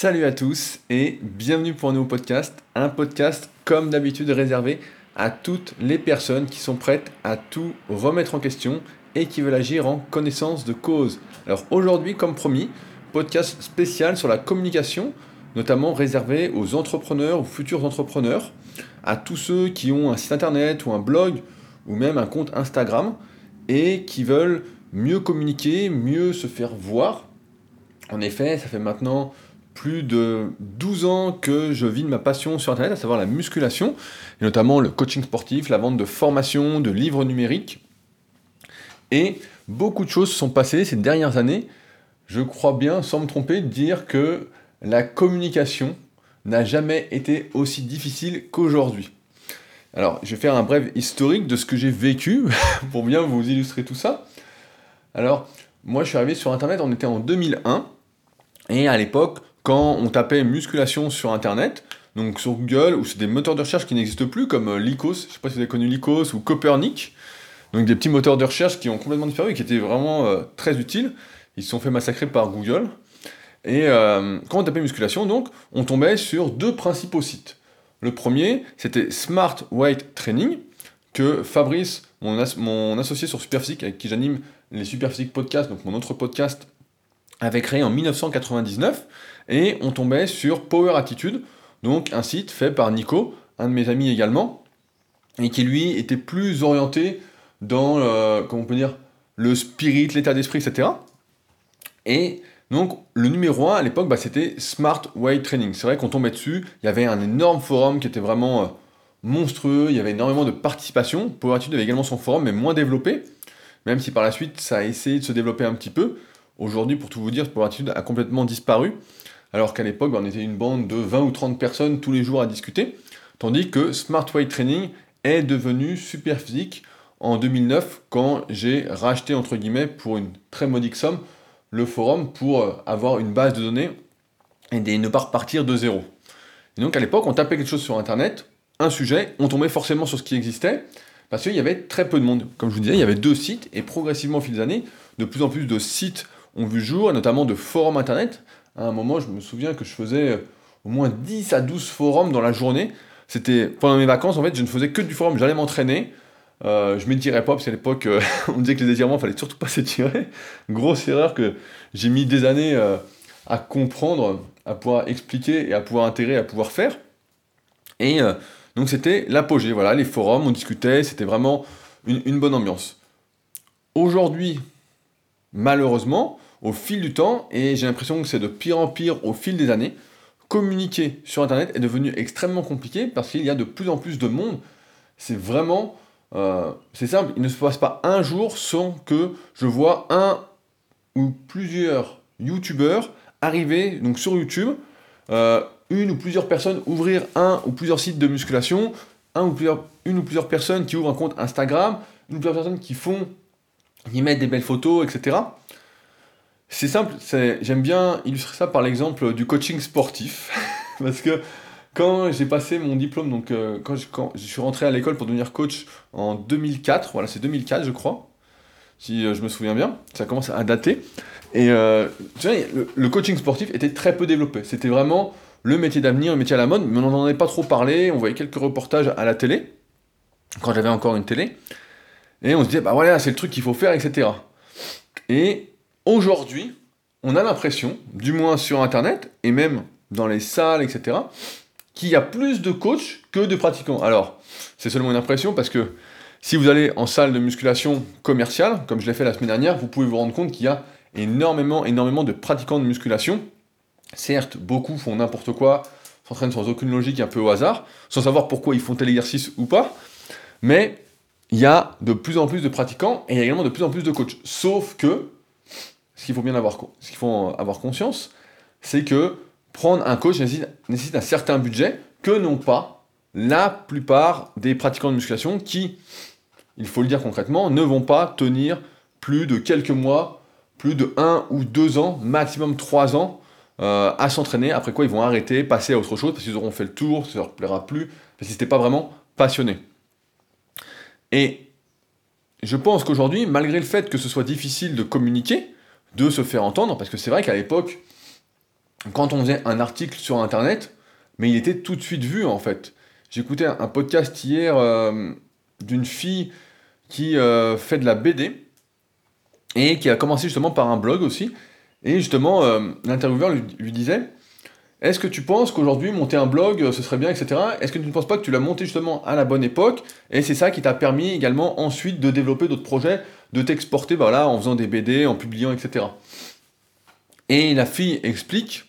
Salut à tous et bienvenue pour un nouveau podcast. Un podcast comme d'habitude réservé à toutes les personnes qui sont prêtes à tout remettre en question et qui veulent agir en connaissance de cause. Alors aujourd'hui, comme promis, podcast spécial sur la communication, notamment réservé aux entrepreneurs, aux futurs entrepreneurs, à tous ceux qui ont un site internet ou un blog ou même un compte Instagram et qui veulent mieux communiquer, mieux se faire voir. En effet, ça fait maintenant plus de 12 ans que je vis de ma passion sur Internet, à savoir la musculation, et notamment le coaching sportif, la vente de formations, de livres numériques. Et beaucoup de choses se sont passées ces dernières années. Je crois bien, sans me tromper, dire que la communication n'a jamais été aussi difficile qu'aujourd'hui. Alors, je vais faire un bref historique de ce que j'ai vécu pour bien vous illustrer tout ça. Alors, moi, je suis arrivé sur Internet, on était en 2001, et à l'époque, quand on tapait musculation sur Internet, donc sur Google, ou c'est des moteurs de recherche qui n'existent plus, comme euh, Lycos, je sais pas si vous avez connu Lycos, ou Copernic, donc des petits moteurs de recherche qui ont complètement disparu et qui étaient vraiment euh, très utiles. Ils se sont fait massacrer par Google. Et euh, quand on tapait musculation, donc, on tombait sur deux principaux sites. Le premier, c'était Smart Weight Training, que Fabrice, mon, associé sur Superphysique, avec qui j'anime les Superphysique Podcasts, donc mon autre podcast, avait créé en 1999 et on tombait sur Power Attitude, donc un site fait par Nico, un de mes amis également, et qui lui était plus orienté dans, euh, comment on peut dire, le spirit, l'état d'esprit, etc. Et donc le numéro 1 à l'époque, bah, c'était Smart Weight Training. C'est vrai qu'on tombait dessus, il y avait un énorme forum qui était vraiment euh, monstrueux, il y avait énormément de participation. Power Attitude avait également son forum, mais moins développé, même si par la suite ça a essayé de se développer un petit peu. Aujourd'hui, pour tout vous dire, Power Attitude a complètement disparu alors qu'à l'époque, on était une bande de 20 ou 30 personnes tous les jours à discuter, tandis que Smart Weight Training est devenu super physique en 2009 quand j'ai racheté entre guillemets pour une très modique somme le forum pour euh, avoir une base de données et ne pas repartir de zéro. Et donc à l'époque, on tapait quelque chose sur internet, un sujet, on tombait forcément sur ce qui existait, parce qu'il y avait très peu de monde. Comme je vous disais, il y avait deux sites, et progressivement au fil des années, de plus en plus de sites ont vu jour, et notamment de forums internet, à un moment, je me souviens que je faisais euh, au moins 10 à 12 forums dans la journée. C'était pendant mes vacances, en fait, je ne faisais que du forum, j'allais m'entraîner. Euh, je m'étirais pas, parce qu'à l'époque, euh, on disait que les étirements, il fallait surtout pas s'étirer. Grosse erreur que j'ai mis des années à comprendre, à pouvoir expliquer et à pouvoir intégrer, à pouvoir faire. Et donc c'était l'apogée, voilà, les forums, on discutait, c'était vraiment une bonne ambiance. Aujourd'hui, malheureusement, au fil du temps, et j'ai l'impression que c'est de pire en pire au fil des années, communiquer sur Internet est devenu extrêmement compliqué parce qu'il y a de plus en plus de monde. C'est vraiment... Euh, c'est simple, il ne se passe pas un jour sans que je vois un ou plusieurs youtubeurs arriver donc sur YouTube, euh, une ou plusieurs personnes ouvrir un ou plusieurs sites de musculation, un ou plusieurs, une ou plusieurs personnes qui ouvrent un compte Instagram, une ou plusieurs personnes qui font, qui mettent des belles photos, etc. C'est simple, j'aime bien illustrer ça par l'exemple du coaching sportif. Parce que quand j'ai passé mon diplôme, donc euh, quand, je, quand, je, suis rentré à l'école pour devenir coach en 2004, voilà, c'est 2004 je crois, si euh, je me souviens bien, ça commence à dater. Et euh, tu vois, le, coaching sportif était très peu développé. C'était vraiment le métier d'avenir, le métier à la mode, mais on n'en avait pas trop parlé. On voyait quelques reportages à la télé, quand j'avais encore une télé. Et on se disait, bah voilà, c'est le truc qu'il faut faire, etc. Et Aujourd'hui, on a l'impression, du moins sur Internet, et même dans les salles, etc., qu'il y a plus de coachs que de pratiquants. Alors, c'est seulement une impression parce que si vous allez en salle de musculation commerciale, comme je l'ai fait la semaine dernière, vous pouvez vous rendre compte qu'il y a énormément, énormément de pratiquants de musculation. Certes, beaucoup font n'importe quoi, s'entraînent sans aucune logique, un peu au hasard, sans savoir pourquoi ils font tel exercice ou pas, mais il y a de plus en plus de pratiquants et il y a également de plus en plus de coachs. Sauf que ce qu'il faut bien avoir, ce qu'il faut avoir conscience, c'est que prendre un coach nécessite, un certain budget que n'ont pas la plupart des pratiquants de musculation qui, il faut le dire concrètement, ne vont pas tenir plus de quelques mois, plus de 1 ou 2 ans, maximum 3 ans euh, à s'entraîner, après quoi ils vont arrêter, passer à autre chose, parce qu'ils auront fait le tour, ça leur plaira plus, parce qu'ils n'étaient pas vraiment passionnés. Et je pense qu'aujourd'hui, malgré le fait que ce soit difficile de communiquer, de se faire entendre, parce que c'est vrai qu'à l'époque, quand on faisait un article sur Internet, mais il était tout de suite vu en fait. J'écoutais un podcast hier euh, d'une fille qui euh, fait de la BD et qui a commencé justement par un blog aussi. Et justement, euh, l'intervieweur lui, disait Est-ce que tu penses qu'aujourd'hui monter un blog ce serait bien, etc. Est-ce que tu ne penses pas que tu l'as monté justement à la bonne époque Et c'est ça qui t'a permis également ensuite de développer d'autres projets, de t'exporter bah, là, en faisant des BD, en publiant, etc. Et la fille explique,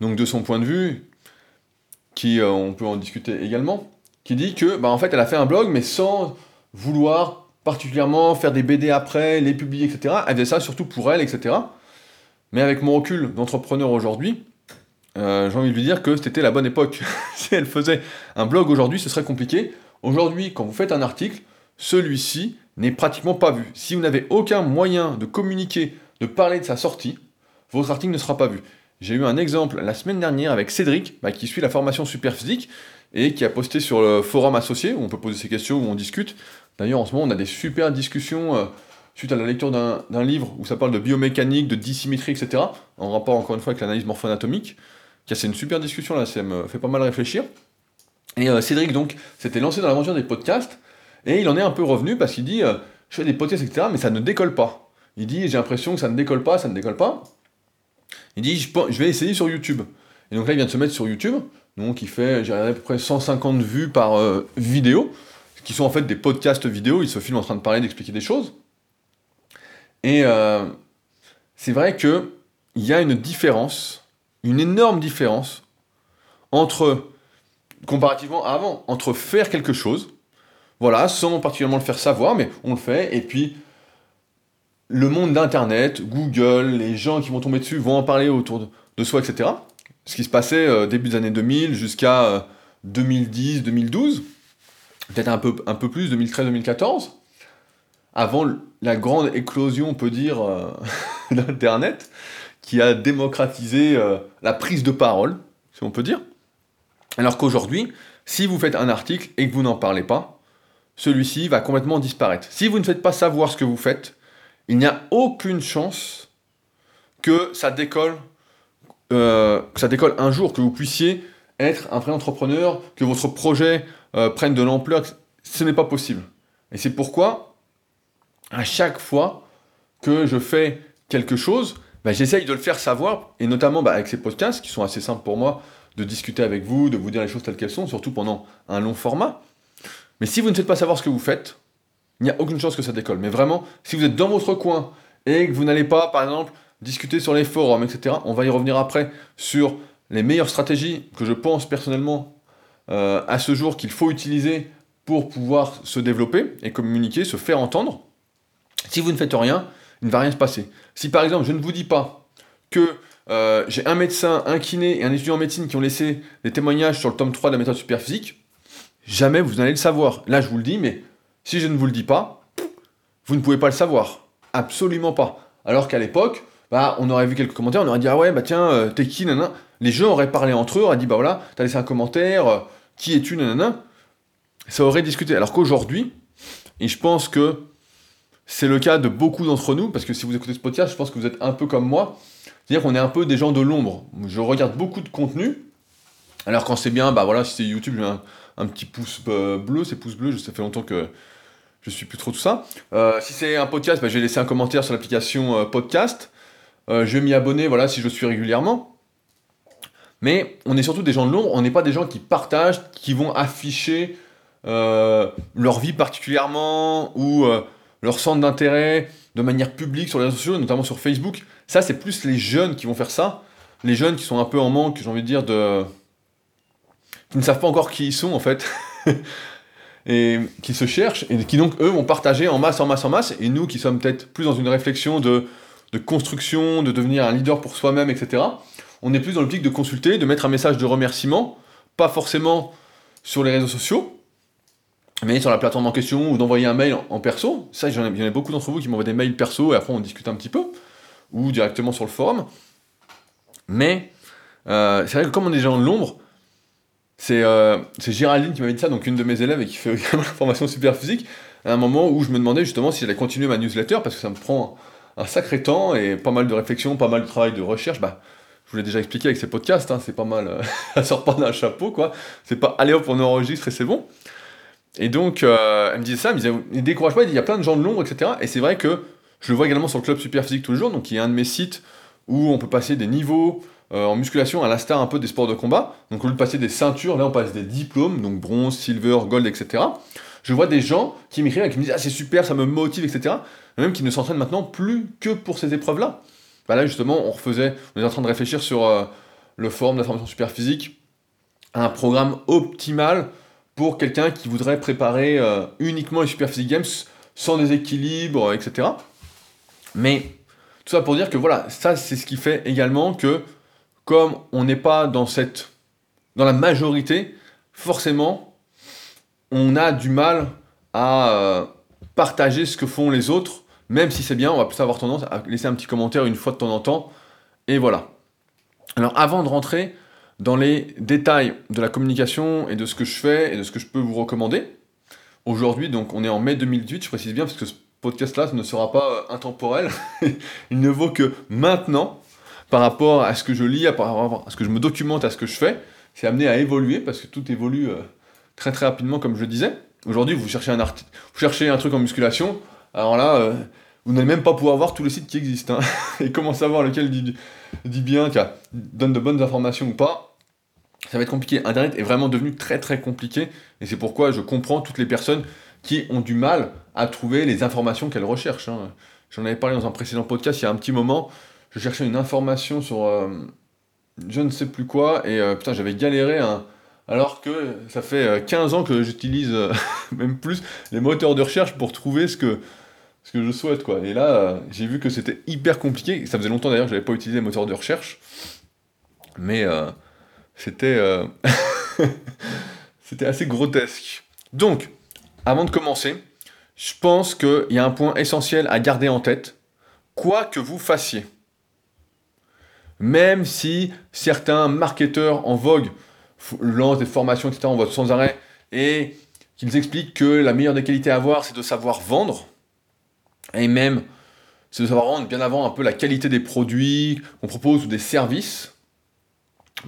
donc de son point de vue, qui euh, on peut en discuter également, qui dit que bah, en fait elle a fait un blog mais sans vouloir particulièrement faire des BD après, les publier, etc. Elle faisait ça surtout pour elle, etc. Mais avec mon recul d'entrepreneur aujourd'hui, euh, j'ai envie de lui dire que c'était la bonne époque. si elle faisait un blog aujourd'hui, ce serait compliqué. Aujourd'hui, quand vous faites un article, celui-ci n'est pratiquement pas vu. Si vous n'avez aucun moyen de communiquer, de parler de sa sortie, votre article ne sera pas vu. J'ai eu un exemple la semaine dernière avec Cédric, bah, qui suit la formation Superphysique et qui a posté sur le forum associé où on peut poser ses questions, où on discute. D'ailleurs, en ce moment, on a des super discussions euh, suite à la lecture d'un livre où ça parle de biomécanique, de dissymétrie, etc., en rapport encore une fois avec l'analyse morpho-anatomique. C'est une super discussion là, ça me fait pas mal réfléchir. Et euh, Cédric, donc, s'était lancé dans l'aventure des podcasts, et il en est un peu revenu parce qu'il dit euh, Je fais des podcasts, etc., mais ça ne décolle pas. Il dit J'ai l'impression que ça ne décolle pas, ça ne décolle pas. Il dit je, je vais essayer sur YouTube. Et donc là, il vient de se mettre sur YouTube. Donc il fait, j'ai à peu près 150 vues par euh, vidéo, qui sont en fait des podcasts vidéo. Il se filme en train de parler, d'expliquer des choses. Et c'est vrai qu'il y a une différence, une énorme différence entre, comparativement à avant, entre faire quelque chose, voilà, sans particulièrement le faire savoir, mais on le fait, et puis le monde d'Internet, Google, les gens qui vont tomber dessus vont en parler autour de, soi, etc. Ce qui se passait euh, début des années 2000 jusqu'à 2010, euh, 2012, peut-être un peu, un peu plus, 2013, 2014, avant la grande éclosion, on peut dire, euh, d'Internet, qui a démocratisé la prise de parole, si on peut dire. Alors qu'aujourd'hui, si vous faites un article et que vous n'en parlez pas, celui-ci va complètement disparaître. Si vous ne faites pas savoir ce que vous faites, il n'y a aucune chance que ça décolle, euh, que ça décolle un jour, que vous puissiez être un vrai entrepreneur, que votre projet euh, prenne de l'ampleur. Ce n'est pas possible. Et c'est pourquoi, à chaque fois que je fais quelque chose, bah, j'essaye de le faire savoir, et notamment bah, avec ces podcasts qui sont assez simples pour moi, de discuter avec vous, de vous dire les choses telles qu'elles sont, surtout pendant un long format. Mais si vous ne faites pas savoir ce que vous faites, il n'y a aucune chance que ça décolle. Mais vraiment, si vous êtes dans votre coin et que vous n'allez pas, par exemple, discuter sur les forums, etc., on va y revenir après sur les meilleures stratégies que je pense personnellement euh, à ce jour qu'il faut utiliser pour pouvoir se développer et communiquer, se faire entendre. Si vous ne faites rien, il ne va rien se passer. Si par exemple, je ne vous dis pas que euh, j'ai un médecin, un kiné et un étudiant en médecine qui ont laissé des témoignages sur le tome 3 de la méthode superphysique, jamais vous n'allez le savoir. Là, je vous le dis, mais si je ne vous le dis pas, vous ne pouvez pas le savoir. Absolument pas. Alors qu'à l'époque, bah, on aurait vu quelques commentaires, on aurait dit Ah ouais, bah tiens, euh, t'es qui, nanana. Les gens auraient parlé entre eux, auraient dit Bah voilà, t'as laissé un commentaire, euh, qui es-tu, nanana. Ça aurait discuté. Alors qu'aujourd'hui, et je pense que c'est le cas de beaucoup d'entre nous, parce que si vous écoutez ce podcast, je pense que vous êtes un peu comme moi. C'est-à-dire qu'on est un peu des gens de l'ombre. Je regarde beaucoup de contenu. Alors quand c'est bien, bah voilà, si c'est YouTube, j'ai un, un, petit pouce euh, bleu, c'est pouce bleu, ça fait longtemps que je suis plus trop tout ça. Euh, si c'est un podcast, bah, je vais laisser un commentaire sur l'application euh, podcast. Je vais m'y abonner voilà, si je suis régulièrement. Mais on est surtout des gens de l'ombre, on n'est pas des gens qui partagent, qui vont afficher leur vie particulièrement ou leur centre d'intérêt de manière publique sur les réseaux sociaux, notamment sur Facebook. Ça, c'est plus les jeunes qui vont faire ça. Les jeunes qui sont un peu en manque, j'ai envie de dire, de. qui ne savent pas encore qui ils sont en fait. et qui se cherchent et qui donc eux vont partager en masse, en masse, en masse. Et nous qui sommes peut-être plus dans une réflexion de, de construction, de devenir un leader pour soi-même, etc. On est plus dans l'optique de consulter, de mettre un message de remerciement, pas forcément sur les réseaux sociaux, mais sur la plateforme en question ou d'envoyer un mail en, perso. Ça, il y en a beaucoup d'entre vous qui m'envoient des mails perso et après on discute un petit peu, ou directement sur le forum. Mais euh, c'est vrai que comme on est gens de l'ombre, euh, c'est Géraldine qui m'avait dit ça, donc une de mes élèves et qui fait également la formation super physique, à un moment où je me demandais justement si j'allais continuer ma newsletter parce que ça me prend un sacré temps et pas mal de réflexion, pas mal de travail de recherche. Bah, je vous l'ai déjà expliqué avec ces podcasts, hein, c'est pas mal, euh, ça sort pas d'un chapeau, quoi. C'est pas allez hop, on enregistre et c'est bon. Et donc, euh, elle me disait ça, elle me disait, ne décourage pas, il y a plein de gens de l'ombre, etc. Et c'est vrai que je le vois également sur le club Super Physique tous les jours, donc y a un de mes sites où on peut passer des niveaux euh, en musculation à l'instar un peu des sports de combat. Donc au lieu de passer des ceintures, là on passe des diplômes, donc bronze, silver, gold, etc. Je vois des gens qui m'écrivent et qui me disent Ah c'est super, ça me motive, etc. Même qui ne s'entraînent maintenant plus que pour ces épreuves-là. Bah là justement, on refaisait, on est en train de réfléchir sur euh, le forum de la formation super physique, un programme optimal pour quelqu'un qui voudrait préparer euh, uniquement les Super Physique Games sans déséquilibre, etc. Mais tout ça pour dire que voilà, ça c'est ce qui fait également que comme on n'est pas dans cette dans la majorité, forcément on a du mal à euh, partager ce que font les autres, même si c'est bien, on va plus avoir tendance à laisser un petit commentaire une fois de temps en temps, et voilà. Alors avant de rentrer dans les détails de la communication et de ce que je fais et de ce que je peux vous recommander. Aujourd'hui, donc on est en mai 2018, je précise bien parce que ce podcast-là ne sera pas euh, intemporel. Il ne vaut que maintenant, par rapport à ce que je lis, à ce que je me documente, à ce que je fais. C'est amené à évoluer parce que tout évolue euh, très très rapidement, comme je le disais. Aujourd'hui, vous cherchez un article, vous cherchez un truc en musculation, alors là, euh, vous n'allez même pas pouvoir voir tous les sites qui existent. Hein. et comment savoir lequel dit, dit bien, donne de bonnes informations ou pas ça va être compliqué. Internet est vraiment devenu très très compliqué et c'est pourquoi je comprends toutes les personnes qui ont du mal à trouver les informations qu'elles recherchent. Hein. J'en avais parlé dans un précédent podcast il y a un petit moment. Je cherchais une information sur euh, je ne sais plus quoi et euh, putain j'avais galéré hein. alors que ça fait 15 euh, ans que j'utilise même plus les moteurs de recherche pour trouver ce que, ce que je souhaite quoi. Et là j'ai vu que c'était hyper compliqué. Ça faisait longtemps d'ailleurs que je n'avais pas utilisé les moteurs de recherche. Mais c'était euh, c'était assez grotesque. Donc, avant de commencer, je pense qu'il y a un point essentiel à garder en tête, quoi que vous fassiez. Même si certains marketeurs en vogue lancent des formations, etc., on voit sans arrêt, et qu'ils expliquent que la meilleure des qualités à avoir, c'est de savoir vendre, et même c'est de savoir vendre bien avant un peu la qualité des produits qu'on propose ou des services.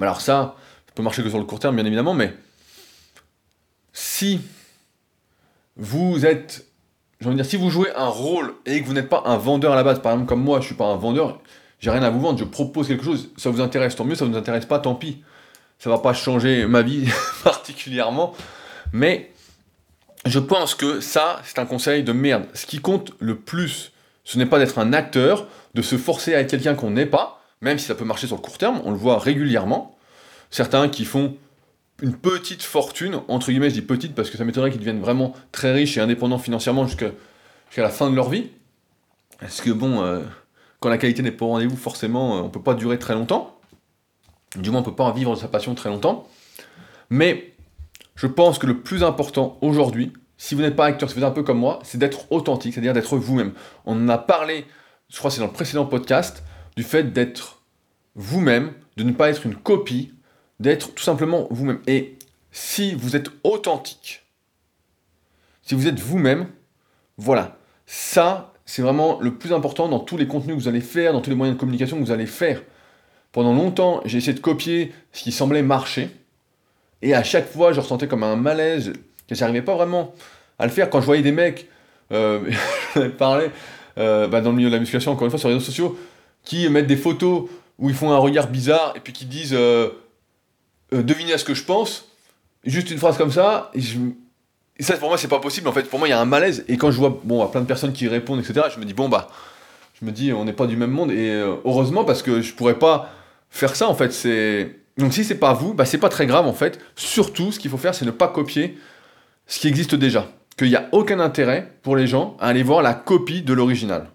Alors ça, ça peut marcher que sur le court terme, bien évidemment, mais si vous êtes, j'ai envie de dire, si vous jouez un rôle et que vous n'êtes pas un vendeur à la base, par exemple comme moi, je suis pas un vendeur, j'ai rien à vous vendre, je propose quelque chose, ça vous intéresse, tant mieux, ça vous intéresse pas, tant pis. Ça va pas changer ma vie particulièrement, mais je pense que ça, c'est un conseil de merde. Ce qui compte le plus, ce n'est pas d'être un acteur, de se forcer à être quelqu'un qu'on n'est pas, même si ça peut marcher sur le court terme, on le voit régulièrement. Certains qui font une petite fortune, entre guillemets, je dis petite parce que ça m'étonnerait qu'ils deviennent vraiment très riches et indépendants financièrement jusqu'à la fin de leur vie. Parce que bon, euh, quand la qualité n'est pas au rendez-vous, forcément, euh, on ne peut pas durer très longtemps. Du moins, on ne peut pas vivre de sa passion très longtemps. Mais je pense que le plus important aujourd'hui, si vous n'êtes pas acteur, si vous êtes un peu comme moi, c'est d'être authentique, c'est-à-dire d'être vous-même. On en a parlé, je crois que c'est dans le précédent podcast, du fait d'être vous-même, de ne pas être une copie, d'être tout simplement vous-même. Et si vous êtes authentique, si vous êtes vous-même, voilà, ça, c'est vraiment le plus important dans tous les contenus que vous allez faire, dans tous les moyens de communication que vous allez faire. Pendant longtemps, j'ai essayé de copier ce qui semblait marcher, et à chaque fois, je ressentais comme un malaise, que j'arrivais pas vraiment à le faire. Quand je voyais des mecs, euh, parler euh, bah, dans le milieu de la musculation, encore une fois, sur les réseaux sociaux, qui mettent des photos où ils font un regard bizarre, et puis qui disent... Euh, euh, deviner à ce que je pense, juste une phrase comme ça, et, je, ça pour moi c'est pas possible en fait, pour moi il y a un malaise, et quand je vois bon, plein de personnes qui répondent, etc., je me dis bon bah, je me dis on n'est pas du même monde, et heureusement parce que je pourrais pas faire ça en fait, c'est... Donc si c'est pas vous, bah c'est pas très grave en fait, surtout ce qu'il faut faire c'est ne pas copier ce qui existe déjà, qu'il n'y a aucun intérêt pour les gens à aller voir la copie de l'original.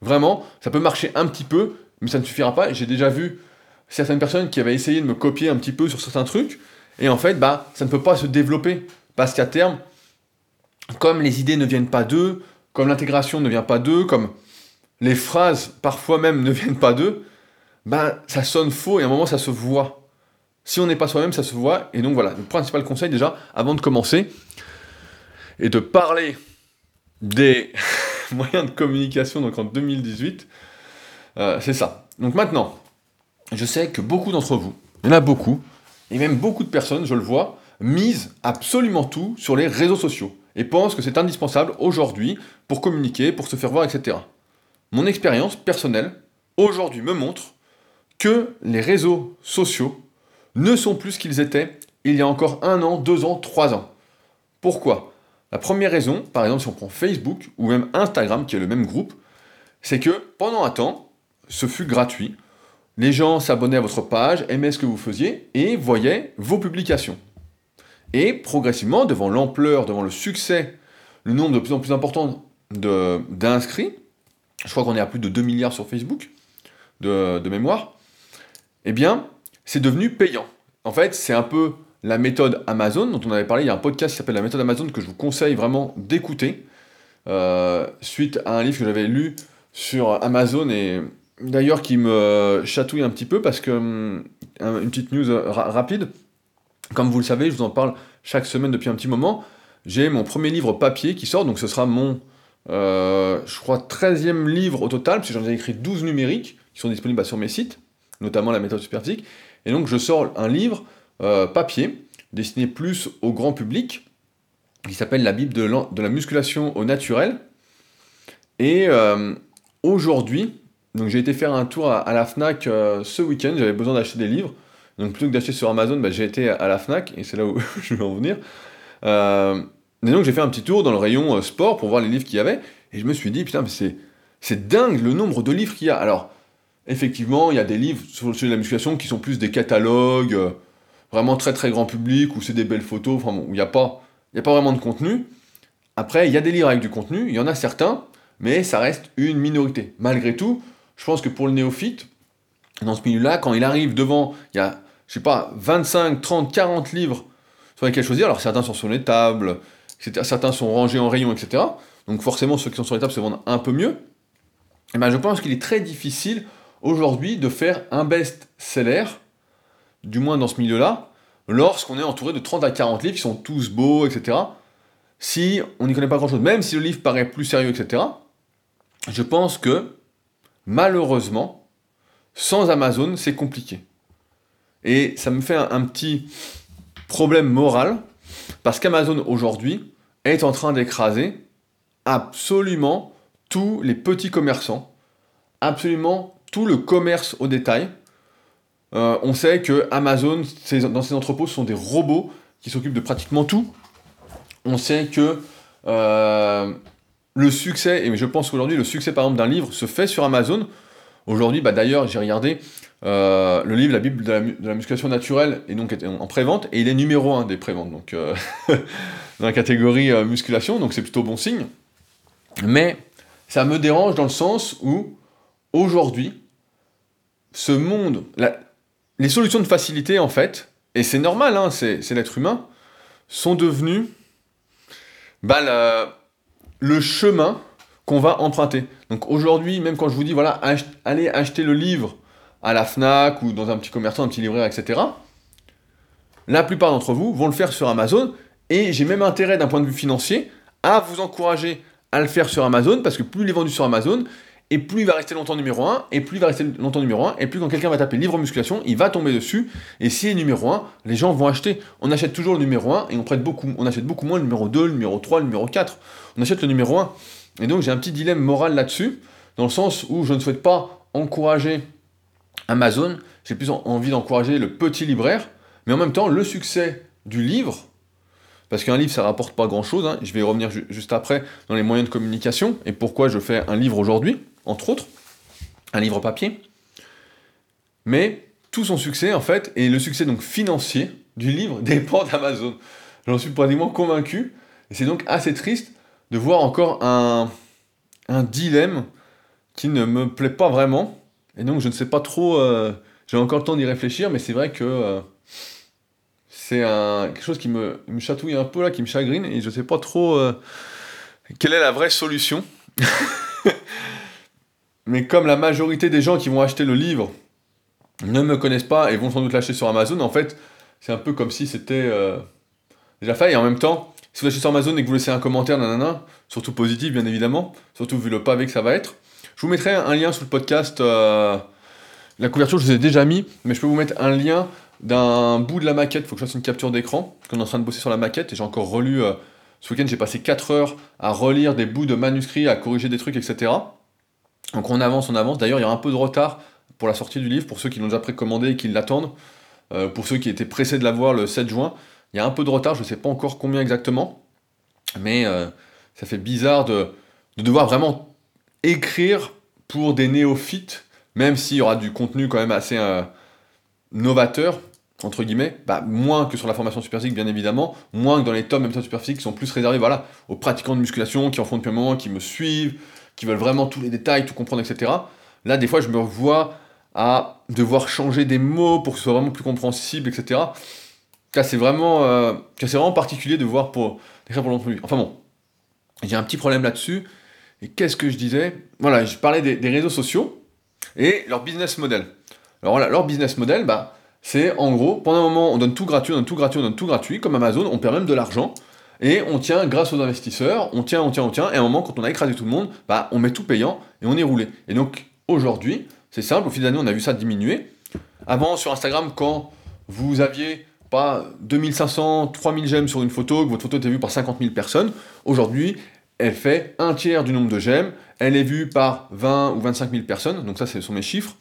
Vraiment, ça peut marcher un petit peu, mais ça ne suffira pas, j'ai déjà vu certaines personnes qui avaient essayé de me copier un petit peu sur certains trucs, et en fait, bah, ça ne peut pas se développer, parce qu'à terme, comme les idées ne viennent pas d'eux, comme l'intégration ne vient pas d'eux, comme les phrases parfois même ne viennent pas d'eux, bah, ça sonne faux et à un moment ça se voit. Si on n'est pas soi-même, ça se voit. Et donc voilà, le principal conseil déjà, avant de commencer, est de parler des moyens de communication donc en 2018. Euh, c'est ça. Donc maintenant, je sais que beaucoup d'entre vous, il y en a beaucoup, et même beaucoup de personnes, je le vois, misent absolument tout sur les réseaux sociaux et pensent que c'est indispensable aujourd'hui pour communiquer, pour se faire voir, etc. Mon expérience personnelle, aujourd'hui, me montre que les réseaux sociaux ne sont plus ce qu'ils étaient il y a encore un an, deux ans, trois ans. Pourquoi? La première raison, par exemple si on prend Facebook ou même Instagram, qui est le même groupe, c'est que pendant un temps, ce fut gratuit. Les gens s'abonnaient à votre page, aimaient ce que vous faisiez et voyaient vos publications. Et progressivement, devant l'ampleur, devant le succès, le nombre de plus en plus important d'inscrits, je crois qu'on est à plus de 2 milliards sur Facebook de, de mémoire, eh bien, c'est devenu payant. En fait, c'est un peu la méthode Amazon dont on avait parlé. Il y a un podcast qui s'appelle La méthode Amazon que je vous conseille vraiment d'écouter, euh, suite à un livre que j'avais lu sur Amazon et d'ailleurs qui me chatouille un petit peu parce que hum, une petite news rapide. Comme vous le savez, je vous en parle chaque semaine depuis un petit moment. J'ai mon premier livre papier qui sort, donc ce sera mon, euh, je crois, 13e livre au total, parce que j'en ai écrit 12 numériques qui sont disponibles bah, sur mes sites, notamment la méthode superphysique. Et donc je sors un livre euh, papier, destiné plus au grand public, qui s'appelle La Bible de, la musculation au naturel. Et euh, aujourd'hui, donc j'ai été faire un tour à, la FNAC ce week-end, j'avais besoin d'acheter des livres. Donc plutôt que d'acheter sur Amazon, bah, j'ai été à la FNAC, et c'est là où je vais en venir. Euh, et donc j'ai fait un petit tour dans le rayon euh, sport pour voir les livres qu'il y avait, et je me suis dit, putain, mais c'est, c'est dingue le nombre de livres qu'il y a. Alors, effectivement, il y a des livres sur le sujet de la musculation qui sont plus des catalogues, euh, vraiment très très grand public, où c'est des belles photos, enfin, où il n'y a, pas, a pas vraiment de contenu. Après, il y a des livres avec du contenu, il y en a certains, mais ça reste une minorité. Malgré tout, je pense que pour le néophyte, dans ce milieu-là, quand il arrive devant, il y a, je sais pas, 25, 30, 40 livres sur lesquels choisir, alors certains sont sur les tables, certains sont rangés en rayons, etc. Donc forcément, ceux qui sont sur les tables se vendent un peu mieux. Et ben, je pense qu'il est très difficile aujourd'hui de faire un best-seller, du moins dans ce milieu-là, lorsqu'on est entouré de 30 à 40 livres qui sont tous beaux, etc. Si on n'y connaît pas grand-chose, même si le livre paraît plus sérieux, etc., je pense que, malheureusement, sans Amazon, c'est compliqué. Et ça me fait un, petit problème moral, parce qu'Amazon aujourd'hui est en train d'écraser absolument tous les petits commerçants, absolument tout le commerce au détail. Euh, on sait que Amazon, dans ses entrepôts, sont des robots qui s'occupent de pratiquement tout. On sait que euh, le succès, et je pense qu'aujourd'hui, le succès par exemple d'un livre se fait sur Amazon. Aujourd'hui, bah, d'ailleurs, j'ai regardé euh, le livre La Bible de la, musculation naturelle et donc en pré-vente et il est numéro 1 des pré-ventes donc dans la catégorie musculation donc c'est plutôt bon signe. Mais ça me dérange dans le sens où aujourd'hui ce monde, les solutions de facilité en fait, et c'est normal, hein, c'est l'être humain, sont devenues bah, le chemin qu'on va emprunter. Donc aujourd'hui, même quand je vous dis, voilà, allez acheter le livre à la FNAC ou dans un petit commerçant, un petit libraire, etc., la plupart d'entre vous vont le faire sur Amazon, et j'ai même intérêt d'un point de vue financier à vous encourager à le faire sur Amazon, parce que plus il est vendu sur Amazon, et plus il va rester longtemps numéro 1, et plus il va rester longtemps numéro 1, et plus quand quelqu'un va taper livre musculation, il va tomber dessus, et s'il est numéro 1, les gens vont acheter. On achète toujours le numéro 1, et on prête beaucoup, on achète beaucoup moins le numéro 2, le numéro 3, le numéro 4. On achète le numéro 1. Et donc j'ai un petit dilemme moral là-dessus, dans le sens où je ne souhaite pas encourager Amazon, j'ai plus envie d'encourager le petit libraire, mais en même temps le succès du livre, parce qu'un livre ça rapporte pas grand-chose, hein, je vais y revenir juste après dans les moyens de communication, et pourquoi je fais un livre aujourd'hui, entre autres, un livre papier, mais tout son succès en fait, et le succès donc financier du livre dépend d'Amazon. J'en suis pratiquement convaincu, et c'est donc assez triste de voir encore un, dilemme qui ne me plaît pas vraiment. Et donc je ne sais pas trop, euh, j'ai encore le temps d'y réfléchir, mais c'est vrai que euh, c'est quelque chose qui me, chatouille un peu là, qui me chagrine, et je ne sais pas trop euh, quelle est la vraie solution. mais comme la majorité des gens qui vont acheter le livre ne me connaissent pas et vont sans doute l'acheter sur Amazon, en fait, c'est un peu comme si c'était déjà fait, et en même temps, si vous achetez sur Amazon et que vous laissez un commentaire, nanana, surtout positif bien évidemment, surtout vu le pavé que ça va être, je vous mettrai un lien sous le podcast, euh, la couverture, je vous ai déjà mis, mais je peux vous mettre un lien d'un bout de la maquette. Il faut que je fasse une capture d'écran, qu'on est en train de bosser sur la maquette, et j'ai encore relu. Euh, ce week-end, j'ai passé 4 heures à relire des bouts de manuscrits, à corriger des trucs, etc. Donc on avance, on avance. D'ailleurs, il y a un peu de retard pour la sortie du livre, pour ceux qui l'ont déjà précommandé et qui l'attendent. Euh, pour ceux qui étaient pressés de l'avoir le 7 juin, il y a un peu de retard, je ne sais pas encore combien exactement, mais euh, ça fait bizarre de, devoir vraiment écrire pour des néophytes, même s'il y aura du contenu quand même assez euh, novateur, entre guillemets, bah, moins que sur la formation superphysique bien évidemment, moins que dans les tomes même super superphysiques qui sont plus réservés voilà, aux pratiquants de musculation qui en font depuis un moment, qui me suivent, qui veulent vraiment tous les détails, tout comprendre, etc. Là, des fois, je me vois à devoir changer des mots pour que ce soit vraiment plus compréhensible, etc. Car c'est vraiment, euh, c'est vraiment particulier de voir pour pour l'entreprise. Enfin bon, j'ai un petit problème là-dessus. Et qu'est-ce que je disais? Voilà, je parlais des, réseaux sociaux et leur business model. Alors voilà, leur business model, bah, c'est en gros, pendant un moment, on donne tout gratuit, on donne tout gratuit, on donne tout gratuit, comme Amazon, on perd même de l'argent, et on tient grâce aux investisseurs, on tient, on tient, on tient, et à un moment, quand on a écrasé tout le monde, bah, on met tout payant, et on est roulé. Et donc, aujourd'hui, c'est simple, au fil d'année, on a vu ça diminuer. Avant, sur Instagram, quand vous aviez pas 2500, 3000 j'aime sur une photo, que votre photo était vue par 50 000 personnes, aujourd'hui, elle fait un tiers du nombre de j'aime, elle est vue par 20 ou 25 000 personnes, donc ça, ce sont mes chiffres.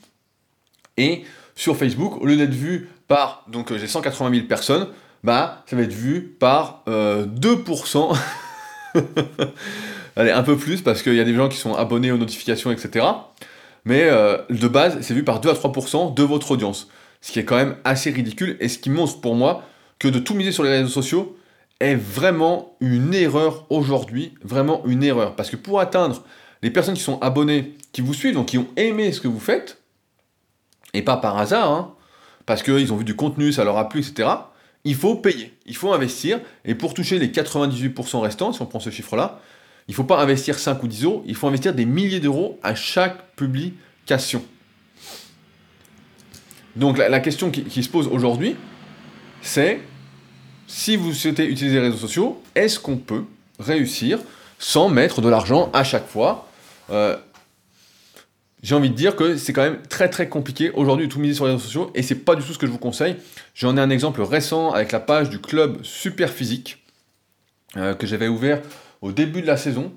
Et sur Facebook, au lieu d'être vue par, donc euh, j'ai 180 000 personnes, bah, ça va être vu par 2%. Euh, Allez, un peu plus, parce qu'il y a des gens qui sont abonnés aux notifications, etc mais euh, de base, c'est vu par 2 à 3% de votre audience. Ce qui est quand même assez ridicule et ce qui montre pour moi que de tout miser sur les réseaux sociaux est vraiment une erreur aujourd'hui, vraiment une erreur. Parce que pour atteindre les personnes qui sont abonnées, qui vous suivent, donc qui ont aimé ce que vous faites, et pas par hasard, hein, parce qu'ils ont vu du contenu, ça leur a plu, etc., il faut payer, il faut investir, et pour toucher les 98% restants, si on prend ce chiffre-là, il ne faut pas investir 5 ou 10 euros, il faut investir des milliers d'euros à chaque publication. Donc la, question qui, se pose aujourd'hui, c'est si vous souhaitez utiliser les réseaux sociaux, est-ce qu'on peut réussir sans mettre de l'argent à chaque fois? Euh, J'ai envie de dire que c'est quand même très très compliqué aujourd'hui de tout miser sur les réseaux sociaux et c'est pas du tout ce que je vous conseille. J'en ai un exemple récent avec la page du club Super Physique euh, que j'avais ouvert au début de la saison,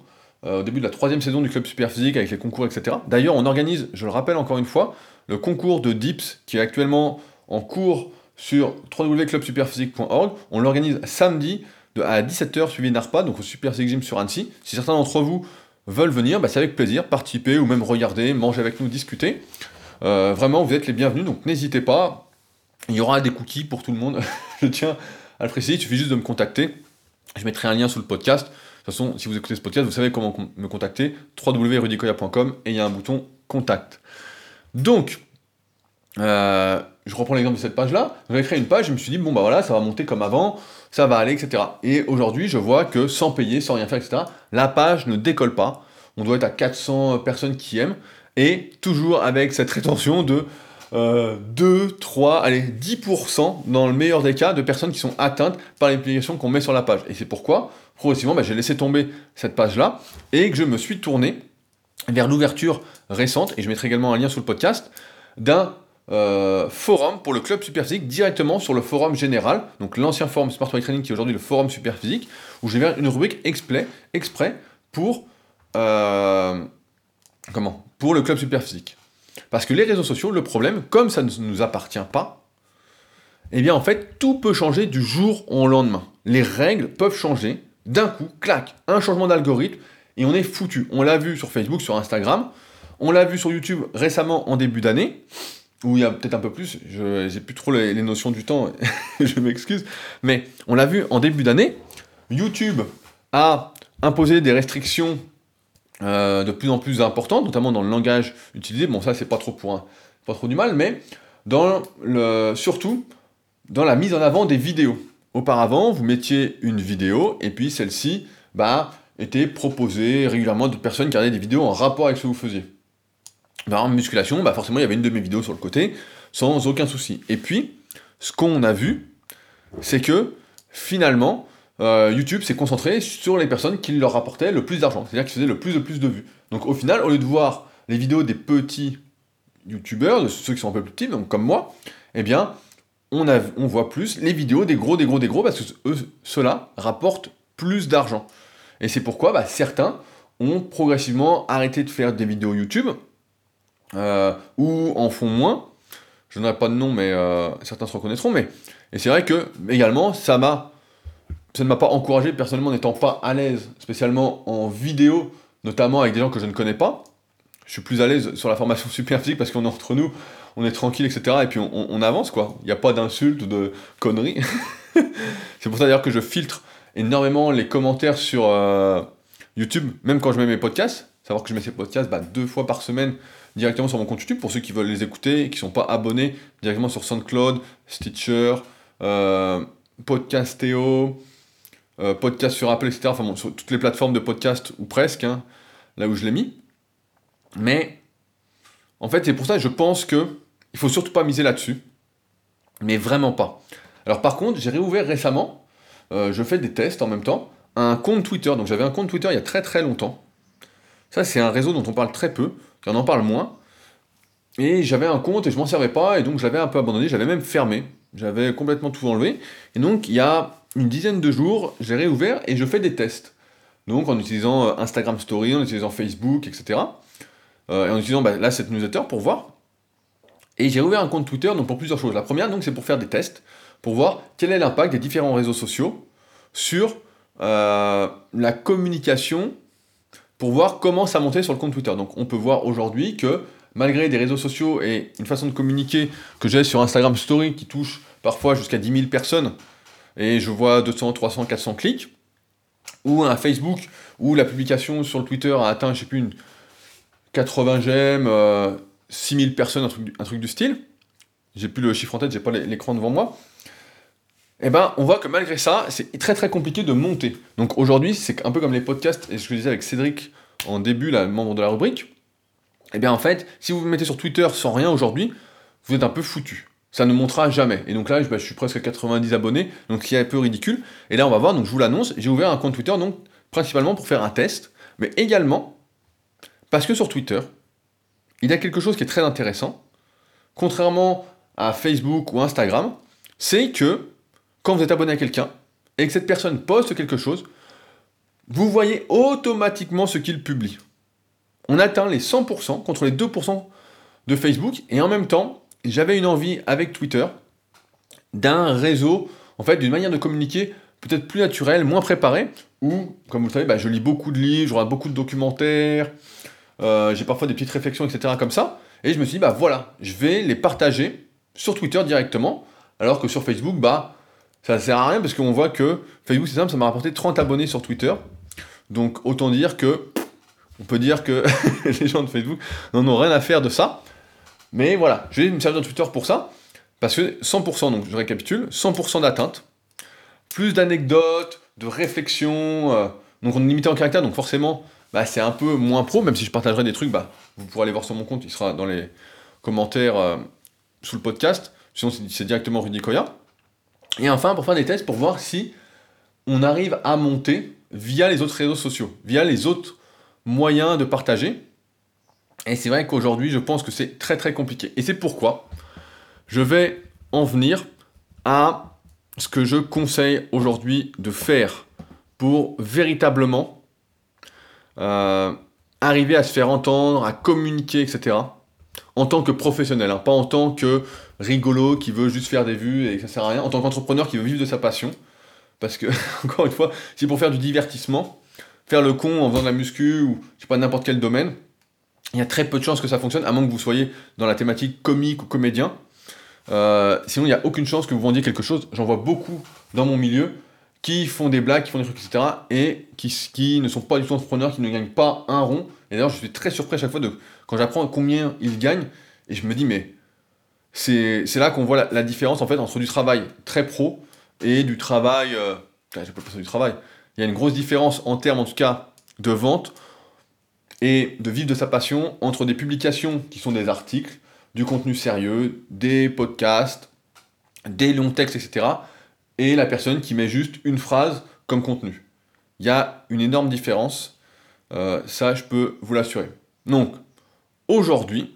euh, au début de la troisième saison du club super physique avec les concours, etc. D'ailleurs, on organise, je le rappelle encore une fois, le concours de DIPS qui est actuellement en cours sur www.clubsuperphysique.org. On l'organise samedi à 17h suivi d'ARPA, donc au Super Physique Gym sur Annecy. Si certains d'entre vous veulent venir, bah, c'est avec plaisir, participer ou même regarder, manger avec nous, discuter. Euh, vraiment, vous êtes les bienvenus, donc n'hésitez pas. Il y aura des cookies pour tout le monde. je tiens à le préciser, il suffit juste de me contacter. Je mettrai un lien sous le podcast. De toute façon, si vous écoutez ce podcast, vous savez comment me contacter, www.rudicoya.com et il y a un bouton contact. Donc, euh, je reprends l'exemple de cette page-là, j'avais créé une page, je me suis dit, bon bah voilà, ça va monter comme avant, ça va aller, etc. Et aujourd'hui, je vois que sans payer, sans rien faire, etc., la page ne décolle pas. On doit être à 400 personnes qui aiment, et toujours avec cette rétention de 2, 3, allez, 10% dans le meilleur des cas de personnes qui sont atteintes par les publications qu'on met sur la page. Et c'est pourquoi, progressivement, bah, j'ai laissé tomber cette page-là et que je me suis tourné vers l'ouverture récente, et je mettrai également un lien sous le podcast, d'un euh, forum pour le club Superphysique directement sur le forum général, donc l'ancien forum Smart Training qui est aujourd'hui le forum Superphysique, où j'ai une rubrique exprès, pour, euh, pour le club Superphysique. Parce que les réseaux sociaux, le problème, comme ça ne nous appartient pas, eh bien en fait, tout peut changer du jour au lendemain. Les règles peuvent changer d'un coup, clac, un changement d'algorithme, et on est foutu. On l'a vu sur Facebook, sur Instagram, on l'a vu sur YouTube récemment en début d'année, où il y a peut-être un peu plus, je n'ai plus trop les, notions du temps, je m'excuse, mais on l'a vu en début d'année, YouTube a imposé des restrictions de plus en plus importantes, notamment dans le langage utilisé. Bon, ça, c'est pas trop pour pas trop du mal, mais dans le, surtout dans la mise en avant des vidéos. Auparavant, vous mettiez une vidéo et puis celle-ci bah, était proposée régulièrement d'autres personnes qui regardaient des vidéos en rapport avec ce que vous faisiez. Dans musculation, bah forcément, il y avait une de mes vidéos sur le côté, sans aucun souci. Et puis, ce qu'on a vu, c'est que finalement, euh, YouTube s'est concentré sur les personnes qui leur rapportaient le plus d'argent, c'est-à-dire qui faisaient le plus de plus de vues. Donc au final, au lieu de voir les vidéos des petits youtubeurs, de ceux qui sont un peu plus petits, donc comme moi, eh bien, on, a, on voit plus les vidéos des gros, des gros, des gros, parce que eux, ceux-là rapportent plus d'argent. Et c'est pourquoi bah, certains ont progressivement arrêté de faire des vidéos YouTube, euh, ou en font moins. Je n'aurai pas de nom, mais euh, certains se reconnaîtront. Mais et c'est vrai que également, ça m'a, ça ne m'a pas encouragé personnellement, n'étant pas à l'aise, spécialement en vidéo, notamment avec des gens que je ne connais pas. Je suis plus à l'aise sur la formation super physique parce qu'on est entre nous, on est tranquille, etc. Et puis on, avance, quoi. Il n'y a pas d'insultes ou de conneries. c'est pour ça d'ailleurs que je filtre énormément les commentaires sur euh, YouTube, même quand je mets mes podcasts. Savoir que je mets ces podcasts bah, deux fois par semaine directement sur mon compte YouTube pour ceux qui veulent les écouter, qui ne sont pas abonnés directement sur SoundCloud, Stitcher, euh, Podcastéo, euh, Podcast sur Apple, etc. Enfin sur toutes les plateformes de podcast ou presque, hein, là où je l'ai mis. Mais en fait, c'est pour ça que je pense que il faut surtout pas miser là-dessus. Mais vraiment pas. Alors par contre, j'ai réouvert récemment, euh, je fais des tests en même temps, un compte Twitter. Donc j'avais un compte Twitter il y a très très longtemps. Ça, c'est un réseau dont on parle très peu, on en parle moins. Et j'avais un compte et je m'en servais pas, et donc j'avais un peu abandonné, j'avais même fermé. J'avais complètement tout enlevé. Et donc, il y a une dizaine de jours, j'ai réouvert et je fais des tests. Donc, en utilisant euh, Instagram Story, en utilisant Facebook, etc. Euh, et en utilisant bah, là cette newsletter pour voir. Et j'ai ouvert un compte Twitter donc pour plusieurs choses. La première, donc, c'est pour faire des tests, pour voir quel est l'impact des différents réseaux sociaux sur euh, la communication, pour voir comment ça montait sur le compte Twitter. Donc, on peut voir aujourd'hui que malgré des réseaux sociaux et une façon de communiquer que j'ai sur Instagram Story qui touche parfois jusqu'à 10 000 personnes, et je vois 200, 300, 400 clics, ou un Facebook où la publication sur le Twitter a atteint, je sais plus, une 80 j'aime, 6000 personnes, un truc, un truc du style, j'ai plus le chiffre en tête, j'ai pas l'écran devant moi, et eh ben on voit que malgré ça, c'est très très compliqué de monter. Donc aujourd'hui, c'est un peu comme les podcasts, et ce que je disais avec Cédric en début, là, membre de la rubrique, et eh bien en fait, si vous vous mettez sur Twitter sans rien aujourd'hui, vous êtes un peu foutu. Ça ne montera jamais. Et donc là, je, bah, suis presque à 90 abonnés, donc qui est un peu ridicule. Et là, on va voir, donc je vous l'annonce, j'ai ouvert un compte Twitter, donc principalement pour faire un test, mais également parce que sur Twitter, il y a quelque chose qui est très intéressant, contrairement à Facebook ou Instagram, c'est que quand vous êtes abonné à quelqu'un et que cette personne poste quelque chose, vous voyez automatiquement ce qu'il publie on atteint les 100% contre les 2% de Facebook. Et en même temps, j'avais une envie avec Twitter d'un réseau, en fait, d'une manière de communiquer peut-être plus naturelle, moins préparée, où, comme vous le savez, bah, je lis beaucoup de livres, je regarde beaucoup de documentaires, euh, j'ai parfois des petites réflexions, etc. comme ça. Et je me suis dit, bah voilà, je vais les partager sur Twitter directement, alors que sur Facebook, bah, ça ne sert à rien parce qu'on voit que Facebook, c'est simple, ça m'a rapporté 30 abonnés sur Twitter. Donc autant dire que on peut dire que les gens de Facebook n'en ont rien à faire de ça. Mais voilà, je vais me servir de Twitter pour ça. Parce que 100%, donc je récapitule, 100% d'atteinte, plus d'anecdotes, de réflexions, euh, donc on est limité en caractère, donc forcément, bah, c'est un peu moins pro, même si je partagerai des trucs, bah, vous pourrez aller voir sur mon compte, il sera dans les commentaires euh, sous le podcast, sinon c'est directement Rudy Koya. Et enfin, pour faire des tests, pour voir si on arrive à monter via les autres réseaux sociaux, via les autres moyen de partager. Et c'est vrai qu'aujourd'hui, je pense que c'est très très compliqué. Et c'est pourquoi je vais en venir à ce que je conseille aujourd'hui de faire pour véritablement euh, arriver à se faire entendre, à communiquer, etc. En tant que professionnel, hein, pas en tant que rigolo qui veut juste faire des vues et que ça sert à rien, en tant qu'entrepreneur qui veut vivre de sa passion. Parce que, encore une fois, c'est pour faire du divertissement, faire le con en faisant de la muscu ou je sais pas n'importe quel domaine, il y a très peu de chances que ça fonctionne, à moins que vous soyez dans la thématique comique ou comédien. Euh, sinon, il n'y a aucune chance que vous vendiez quelque chose. J'en vois beaucoup dans mon milieu qui font des blagues, qui font des trucs, etc. et qui, ne sont pas du tout entrepreneurs, qui ne gagnent pas un rond. Et d'ailleurs, je suis très surpris à chaque fois de, quand j'apprends combien ils gagnent, et je me dis, mais c'est là qu'on voit la, différence en fait entre du travail très pro et du travail. Peux pas du travail il y a une grosse différence en termes, en tout cas, de vente et de vivre de sa passion entre des publications qui sont des articles, du contenu sérieux, des podcasts, des longs textes, etc. et la personne qui met juste une phrase comme contenu. Il y a une énorme différence, euh, ça je peux vous l'assurer. Donc, aujourd'hui,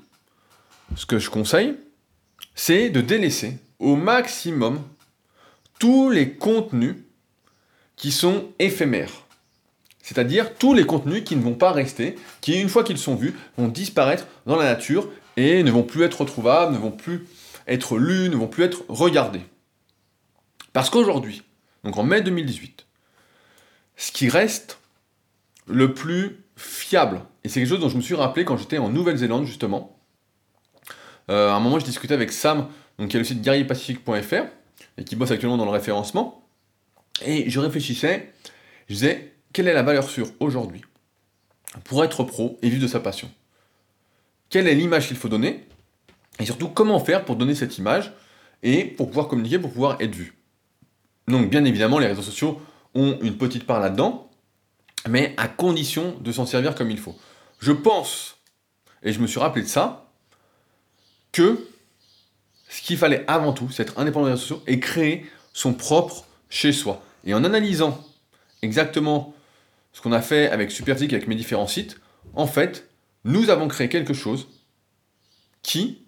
ce que je conseille, c'est de délaisser au maximum tous les contenus qui sont éphémères. C'est-à-dire tous les contenus qui ne vont pas rester, qui une fois qu'ils sont vus, vont disparaître dans la nature et ne vont plus être retrouvables, ne vont plus être lus, ne vont plus être regardés. Parce qu'aujourd'hui, donc en mai 2018, ce qui reste le plus fiable, et c'est quelque chose dont je me suis rappelé quand j'étais en Nouvelle-Zélande justement, euh, à un moment je discutais avec Sam, donc qui est le site guerrierpacifique.fr, et qui bosse actuellement dans le référencement, et je réfléchissais, je disais, quelle est la valeur sûre aujourd'hui pour être pro et vivre de sa passion? Quelle est l'image qu'il faut donner? Et surtout, comment faire pour donner cette image et pour pouvoir communiquer, pour pouvoir être vu? Donc, bien évidemment, les réseaux sociaux ont une petite part là-dedans, mais à condition de s'en servir comme il faut. Je pense, et je me suis rappelé de ça, que ce qu'il fallait avant tout, c'est être indépendant des réseaux sociaux et créer son propre chez soi. Et en analysant exactement ce qu'on a fait avec Superphysique, avec mes différents sites, en fait, nous avons créé quelque chose qui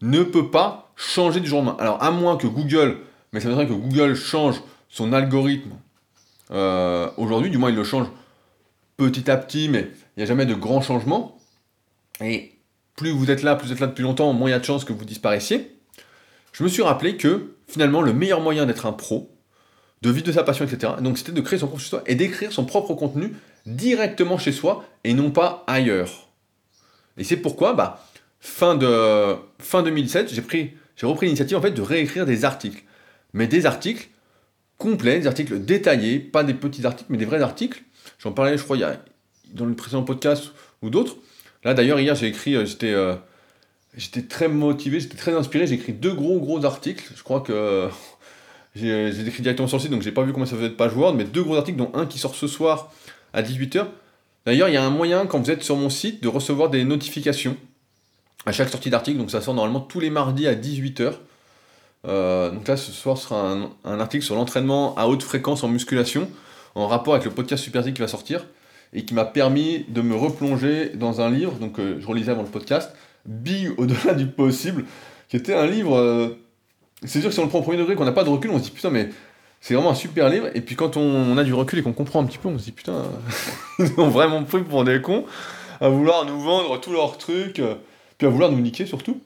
ne peut pas changer du jour au lendemain. Alors, à moins que Google, mais ça veut dire que Google change son algorithme euh, aujourd'hui, du moins il le change petit à petit, mais il n'y a jamais de grands changements. Et plus vous êtes là, plus vous êtes là depuis longtemps, moins il y a de chances que vous disparaissiez. Je me suis rappelé que finalement, le meilleur moyen d'être un pro, de vivre de sa passion, etc. Donc c'était de créer son chez soi et d'écrire son propre contenu directement chez soi et non pas ailleurs. Et c'est pourquoi, bah, fin, de, fin 2017, j'ai, pris, j'ai repris l'initiative en fait de réécrire des articles. Mais des articles complets, des articles détaillés, pas des petits articles, mais des vrais articles. J'en parlais, je crois, il y a, dans le précédent podcast ou d'autres. Là d'ailleurs, hier, j'ai écrit, euh, j'étais, euh, j'étais très motivé, j'étais très inspiré, j'ai écrit deux gros gros articles. Je crois que j'ai écrit directement sur le site, donc j'ai pas vu comment ça faisait de page Word, mais deux gros articles, dont un qui sort ce soir à 18h. D'ailleurs, il y a un moyen, quand vous êtes sur mon site, de recevoir des notifications à chaque sortie d'article, donc ça sort normalement tous les mardis à 18h. Euh, donc là, ce soir, sera un, article sur l'entraînement à haute fréquence en musculation, en rapport avec le podcast Super qui va sortir, et qui m'a permis de me replonger dans un livre, donc euh, je relisais avant le podcast, Big au-delà du possible, qui était un livre... Euh, c'est sûr que si on le prend au premier degré, qu'on n'a pas de recul, on se dit putain, mais c'est vraiment un super livre. Et puis quand on, a du recul et qu'on comprend un petit peu, on se dit putain, ils ont vraiment pris pour des cons à vouloir nous vendre tous leurs trucs, euh, puis à vouloir nous niquer surtout.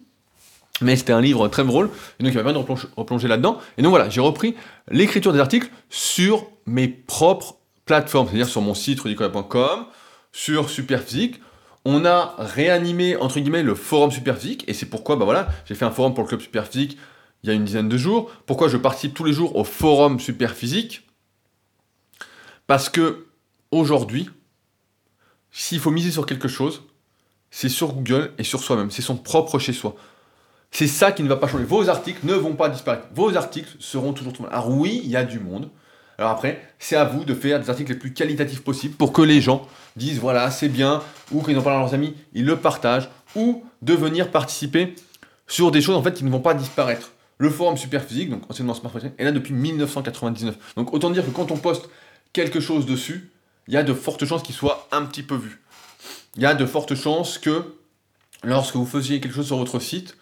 Mais c'était un livre très drôle, et donc il m'a bien de replonger, là-dedans. Et donc voilà, j'ai repris l'écriture des articles sur mes propres plateformes, c'est-à-dire sur mon site rudicola.com, sur Superphysique. On a réanimé, entre guillemets, le forum Superphysique, et c'est pourquoi, bah voilà, j'ai fait un forum pour le club Superphysique il y a une dizaine de jours. Pourquoi je participe tous les jours au forum super physique Parce que aujourd'hui, s'il faut miser sur quelque chose, c'est sur Google et sur soi-même. C'est son propre chez soi. C'est ça qui ne va pas changer. Vos articles ne vont pas disparaître. Vos articles seront toujours tout Alors oui, il y a du monde. Alors après, c'est à vous de faire des articles les plus qualitatifs possibles pour que les gens disent voilà, c'est bien, ou quand ils en parlent à leurs amis, ils le partagent, ou de venir participer sur des choses en fait qui ne vont pas disparaître. Le forum Superphysique, donc anciennement Smart est là depuis 1999. Donc autant dire que quand on poste quelque chose dessus, il y a de fortes chances qu'il soit un petit peu vu. Il y a de fortes chances que lorsque vous faisiez quelque chose sur votre site,